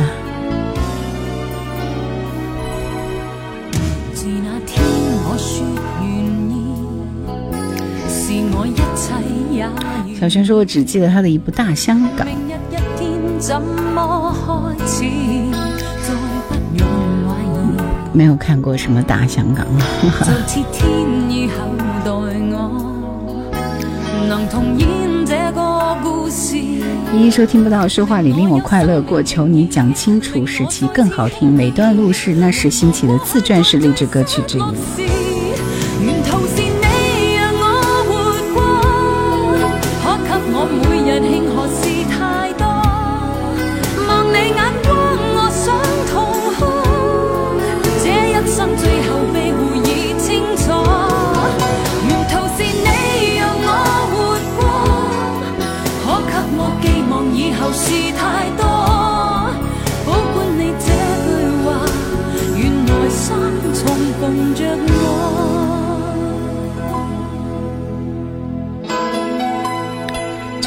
小轩说：“我只记得他的一部《大香港》。”没有看过什么大香港。依依说听不到说话里令我快乐过，求你讲清楚，使其更好听。每段路是那时兴起的自传式励志歌曲之一。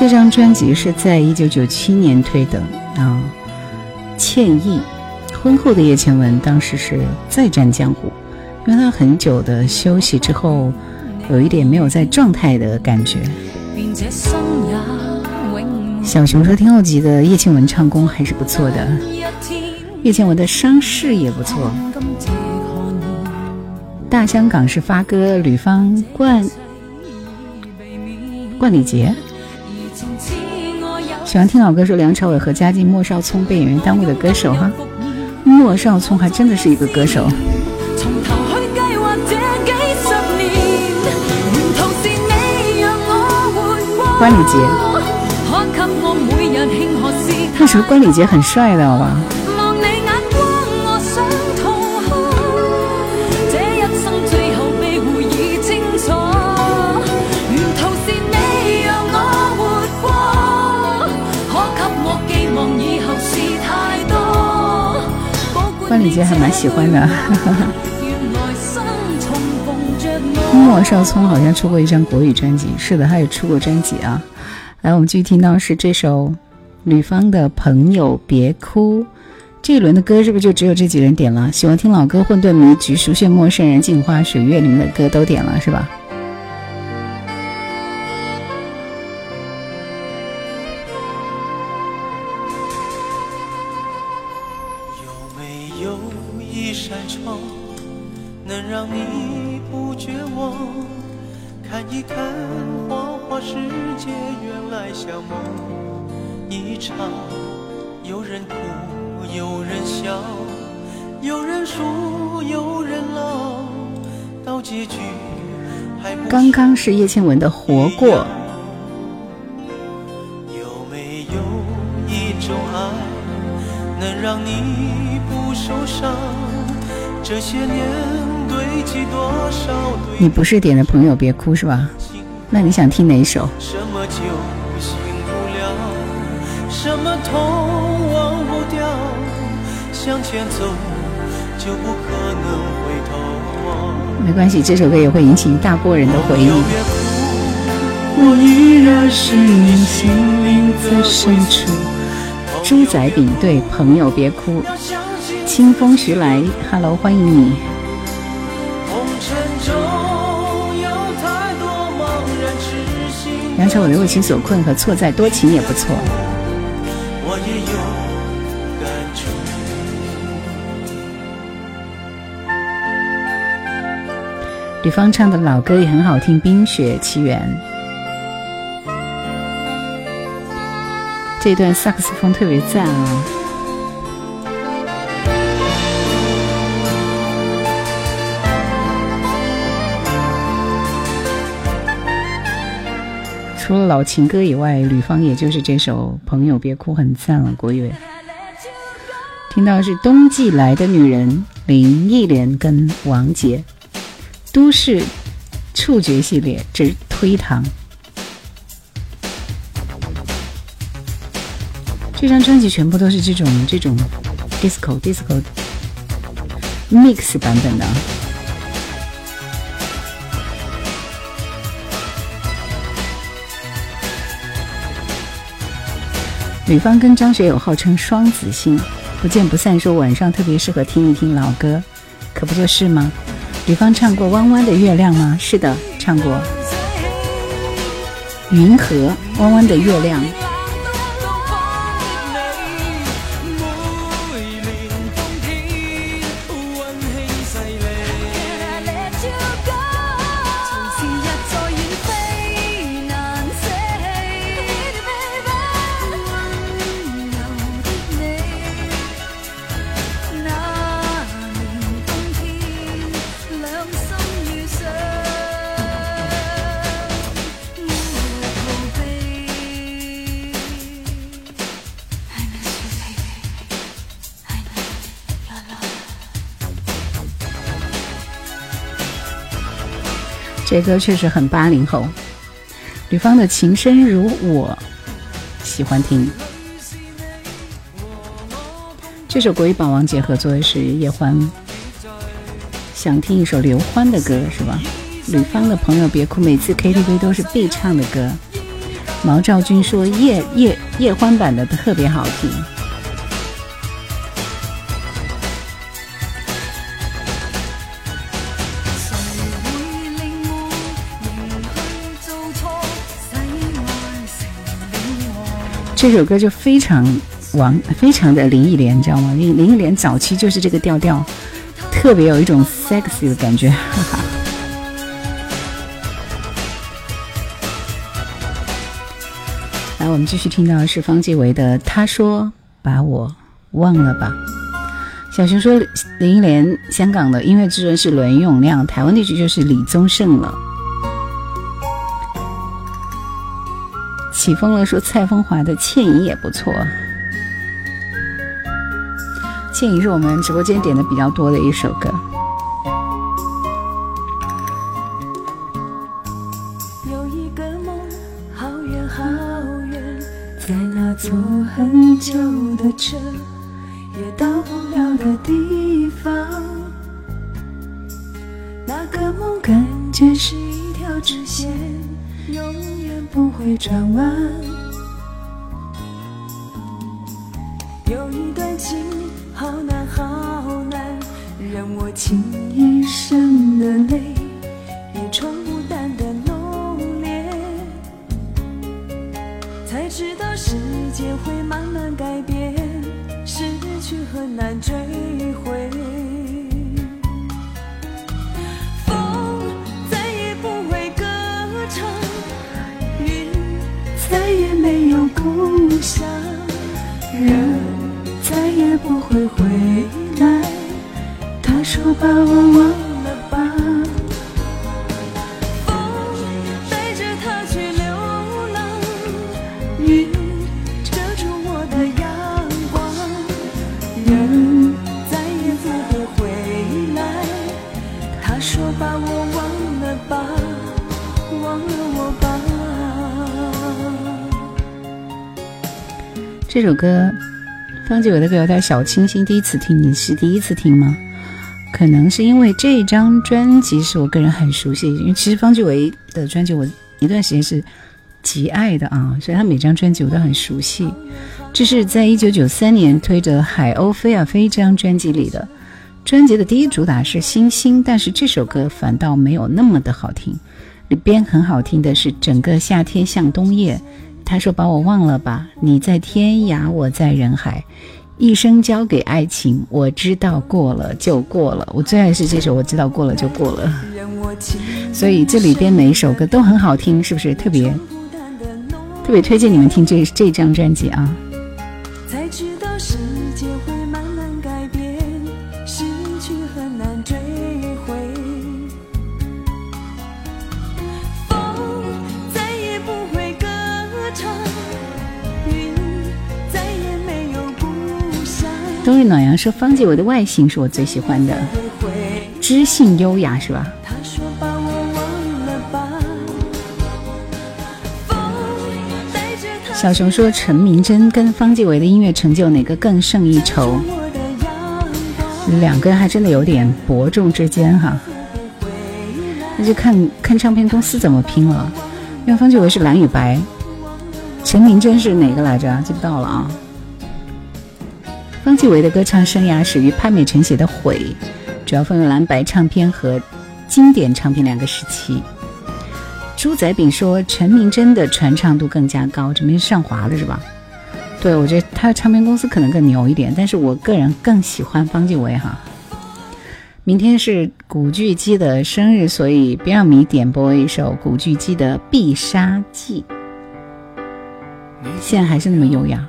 这张专辑是在一九九七年推的啊，歉意。婚后的叶倩文当时是再战江湖，因为她很久的休息之后，有一点没有在状态的感觉。小熊说听后集的叶倩文唱功还是不错的，叶倩文的伤势也不错。大香港是发哥吕方冠。冠礼杰。喜欢听老歌，说梁朝伟和嘉靖、莫少聪被演员耽误的歌手哈。莫少聪还真的是一个歌手。关礼杰，那时候关礼杰很帅的，好吧？关礼杰还蛮喜欢的。莫少聪好像出过一张国语专辑，是的，他也出过专辑啊。来，我们继续听到是这首吕方的《朋友别哭》。这一轮的歌是不是就只有这几人点了？喜欢听老歌，《混沌迷局》、《熟悉陌生人》、《镜花水月》里面的歌都点了，是吧？是叶倩文的《活过》。有没有一种爱能让你不受伤？这些年堆积多少？你不是点的朋友别哭是吧？那你想听哪一首？什么酒醒不了，什么痛忘不掉，向前走就不可。没关系，这首歌也会引起一大波人的回忆。我依然是你心灵最深处。猪仔饼对朋友别哭，清风徐来，Hello，欢迎你。梁朝伟的为情所困和错在多情也不错。吕方唱的老歌也很好听，《冰雪奇缘》这段萨克斯风特别赞啊。除了老情歌以外，吕方也就是这首《朋友别哭》很赞了。国语听到是冬季来的女人，林忆莲跟王杰，都市触觉系列之推糖。这张专辑全部都是这种这种 disco disco mix 版本的。吕方跟张学友号称双子星，不见不散，说晚上特别适合听一听老歌，可不就是吗？吕方唱过《弯弯的月亮》吗？是的，唱过《云河》《弯弯的月亮》。这歌确实很八零后，吕方的《情深如我》，喜欢听。这首国语宝王杰合作的是叶欢，想听一首刘欢的歌是吧？吕方的朋友别哭，每次 KTV 都是必唱的歌。毛兆军说叶叶叶欢版的特别好听。这首歌就非常王，非常的林忆莲，你知道吗？林林忆莲早期就是这个调调，特别有一种 sexy 的感觉。哈哈。来，我们继续听到的是方季韦的《他说把我忘了吧》。小熊说林忆莲，香港的音乐之人是伦永亮，台湾地区就是李宗盛了。起风了说蔡枫华的《倩影》也不错，《倩影》是我们直播间点的比较多的一首歌。有一个梦，好远好远，在那坐很久的车也到不了的地方。那个梦感觉是一条直线，永远不会转弯。有一段情，好难好难，让我倾一生的泪，一床孤单的浓烈。才知道世界会慢慢改变，失去很难追回。故乡，人再也不会回来。他说把我忘这首歌，方季韦的歌有点小清新。第一次听，你是第一次听吗？可能是因为这张专辑是我个人很熟悉，因为其实方志伟的专辑我一段时间是极爱的啊，所以他每张专辑我都很熟悉。这是在一九九三年推着《海鸥飞啊飞》这张专辑里的。专辑的第一主打是《星星》，但是这首歌反倒没有那么的好听。里边很好听的是《整个夏天像冬夜》。他说：“把我忘了吧，你在天涯，我在人海，一生交给爱情。我知道过了就过了。我最爱是这首，我知道过了就过了。所以这里边每一首歌都很好听，是不是特别特别推荐你们听这这张专辑啊？才知暖阳说方季韦的外形是我最喜欢的，知性优雅是吧？小熊说陈明真跟方季韦的音乐成就哪个更胜一筹？两个人还真的有点伯仲之间哈。那就看看唱片公司怎么拼了。因为方季韦是蓝与白，陈明真是哪个来着？记不到了啊。方季韦的歌唱生涯始于潘美辰写的《悔》，主要分为蓝白唱片和经典唱片两个时期。朱仔炳说陈明真的传唱度更加高，这边是上华的是吧？对，我觉得他的唱片公司可能更牛一点，但是我个人更喜欢方季韦哈。明天是古巨基的生日，所以别让迷点播一首古巨基的《必杀技》，现在还是那么优雅。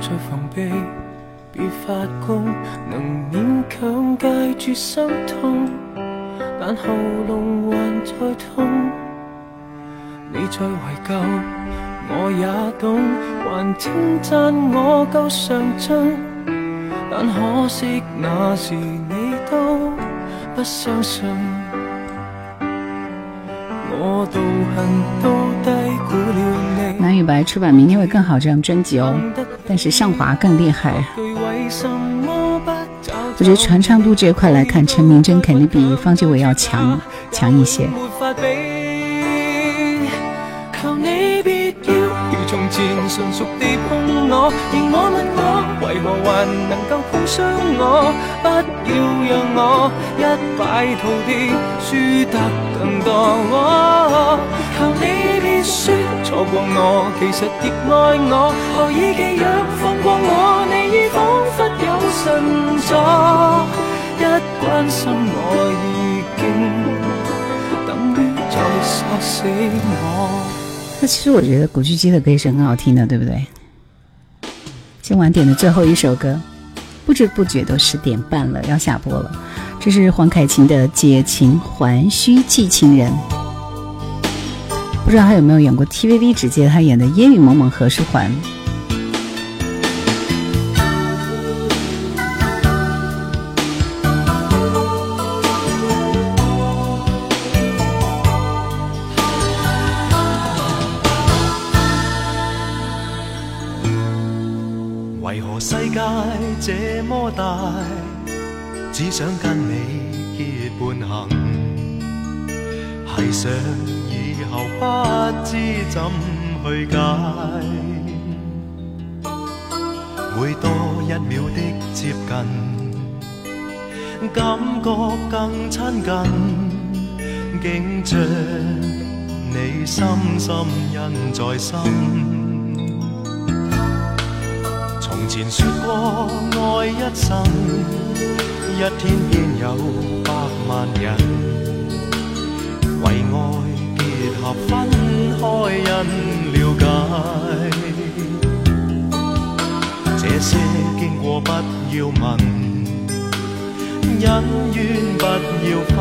再有空，我在防備，別發功，能勉強戒絕心痛，但喉嚨還在痛。你再懷舊，我也懂，還稱讚我夠上进，但可惜那時你都不相信。我道行都低估了你。蓝与白出版明天会更好这张专辑哦，但是上华更厉害。我觉得传唱度这一块来看，陈明真肯定比方志伟要强强一些。你從前純熟地碰我，而我問我為何還能夠碰傷我？不要讓我一败涂地，輸得更多。我求你別說錯過我，其實亦愛我，何以記若放過我？你已彷彿有神助，一關心我已經。等於在殺死我。那其实我觉得古巨基的歌也是很好听的，对不对？今晚点的最后一首歌，不知不觉都十点半了，要下播了。这是黄凯芹的《解情还须寄情人》，不知道他有没有演过 TVB？直接他演的《烟雨蒙蒙何时还》。这么大，只想跟你结伴行。系想以后不知怎去解，每多一秒的接近，感觉更亲近，竟将你深深印在心。从前说过爱一生，一天便有百万人为爱结合分开，因了解这些经过不要问，恩怨不要分，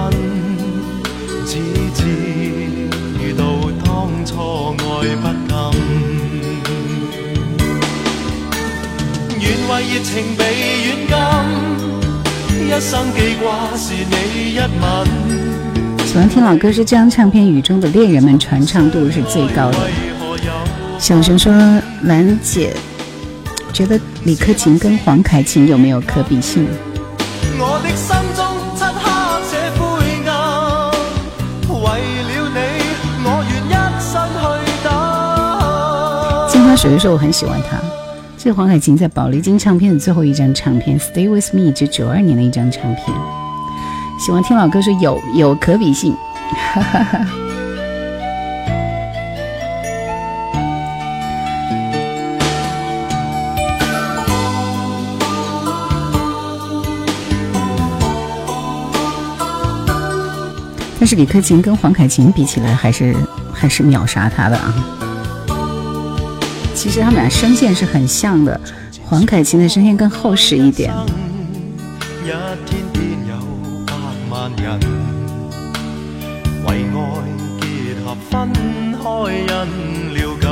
只知遇到当初爱不禁。为热情被软禁，一生记挂是你一吻。喜欢听老歌是这张唱片《雨中的恋人们》，传唱度是最高的。小熊说：“兰姐觉得李克勤跟黄凯芹有没有可比性？”我的心中漆黑且灰暗，为了你，我愿一生去等。金花水月说我很喜欢他。是黄海芹在宝丽金唱片的最后一张唱片《Stay With Me》，就九二年的一张唱片。喜欢听老歌说有有可比性，哈哈哈。但是李克勤跟黄凯芹比起来，还是还是秒杀他的啊。其实他们俩声线是很像的，黄凯芹的声线更厚实一点。一天天有百万人为爱结合分开，因了解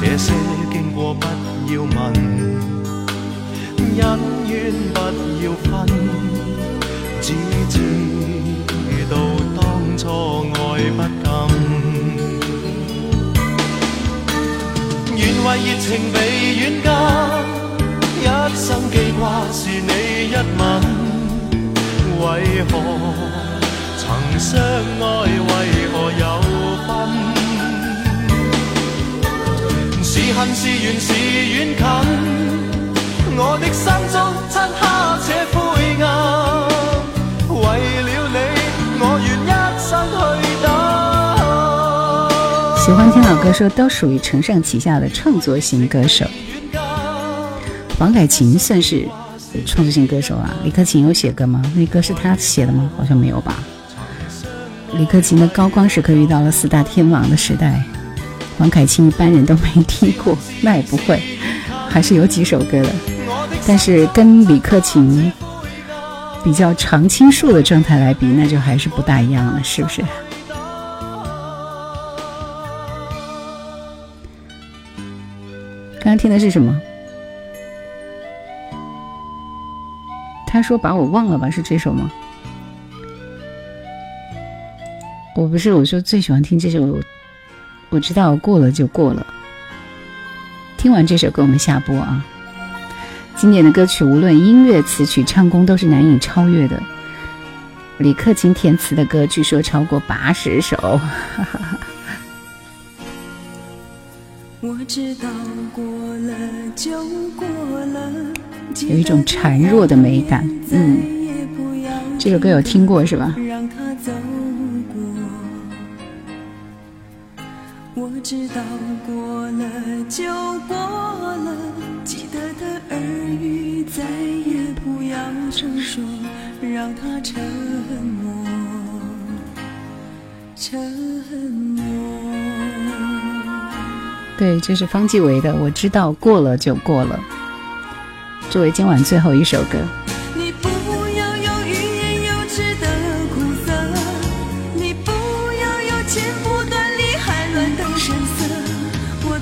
这些经过不要问，恩怨不要分，只知道当初爱不为热情被软禁，一生记挂是你一吻。为何曾相爱，为何有分？是恨是缘是远近，我的心中漆黑且灰暗。喜欢听老歌，说都属于承上启下的创作型歌手。黄凯芹算是创作型歌手啊。李克勤有写歌吗？那歌是他写的吗？好像没有吧。李克勤的高光时刻遇到了四大天王的时代，黄凯芹一般人都没听过，那也不会，还是有几首歌的。但是跟李克勤比较常青树的状态来比，那就还是不大一样了，是不是？刚听的是什么？他说把我忘了吧，是这首吗？我不是，我说最喜欢听这首。我知道过了就过了。听完这首歌，我们下播啊。经典的歌曲，无论音乐、词曲、唱功，都是难以超越的。李克勤填词的歌，据说超过八十首。哈哈哈。我知道过了就过了，有一种孱弱的美感。嗯，这首歌有听过是吧？我知道过了就过了，记得的耳语再也不要说，让它沉默。对，这是方季韦的，我知道过了就过了。作为今晚最后一首歌。你不要有欲言又止的苦涩，你不要有剪不断理还乱的神色。我，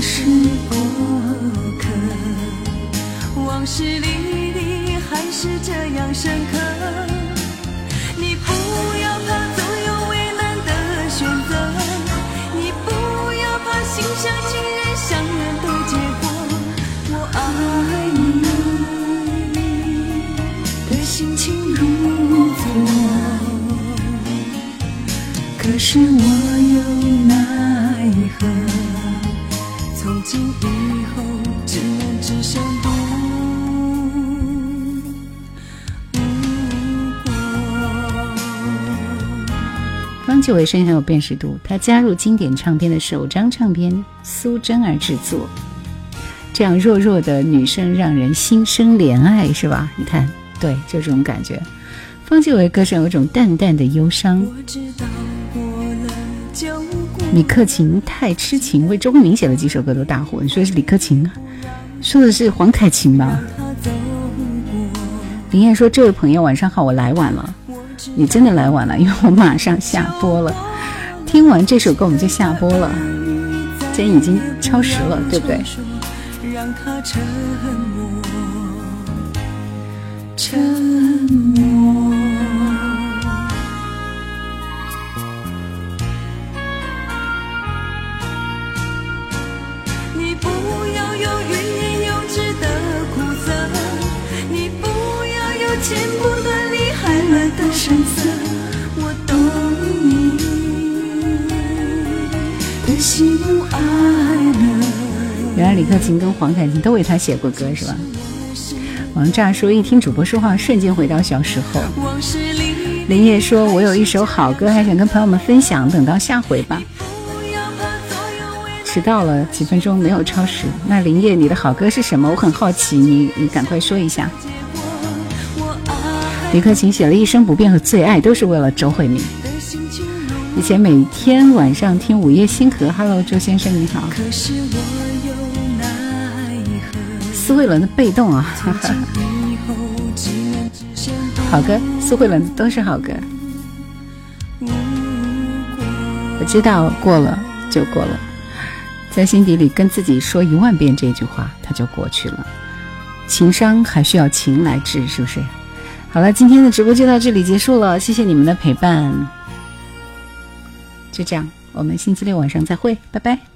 是过客，往事历历还是这样深刻。你不要怕总有为难的选择，你不要怕心相情人相远的结果。我爱你的心情如昨，可是我又方季韦声音很有辨识度，他加入经典唱片的首张唱片苏贞儿制作，这样弱弱的女生让人心生怜爱，是吧？你看，对，就这种感觉。方季韦歌声有一种淡淡的忧伤。李克勤太痴情，为周慧敏写的几首歌都大火。你说的是李克勤啊？说的是黄凯芹吧？林燕说：“这位朋友晚上好，我来晚了。你真的来晚了，因为我马上下播了。听完这首歌我们就下播了。今天已经超时了，对不对？让他沉默，沉默。你不要有欲言又止的苦涩，你不要有剪不乱的神色。我懂你的喜怒哀乐。原来李克勤跟黄凯芹都为他写过歌，是吧？王炸说：“一听主播说话，瞬间回到小时候。”林业说：“我有一首好歌，还想跟朋友们分享，等到下回吧。”迟到了几分钟，没有超时。那林业，你的好歌是什么？我很好奇，你你赶快说一下。李克勤写了一生不变和最爱，都是为了周慧敏。以前每天晚上听午夜星河。Hello，周先生你好。苏慧伦的被动啊，好歌，苏慧伦都是好歌。我知道过了就过了，在心底里跟自己说一万遍这句话，它就过去了。情伤还需要情来治，是不是？好了，今天的直播就到这里结束了，谢谢你们的陪伴。就这样，我们星期六晚上再会，拜拜。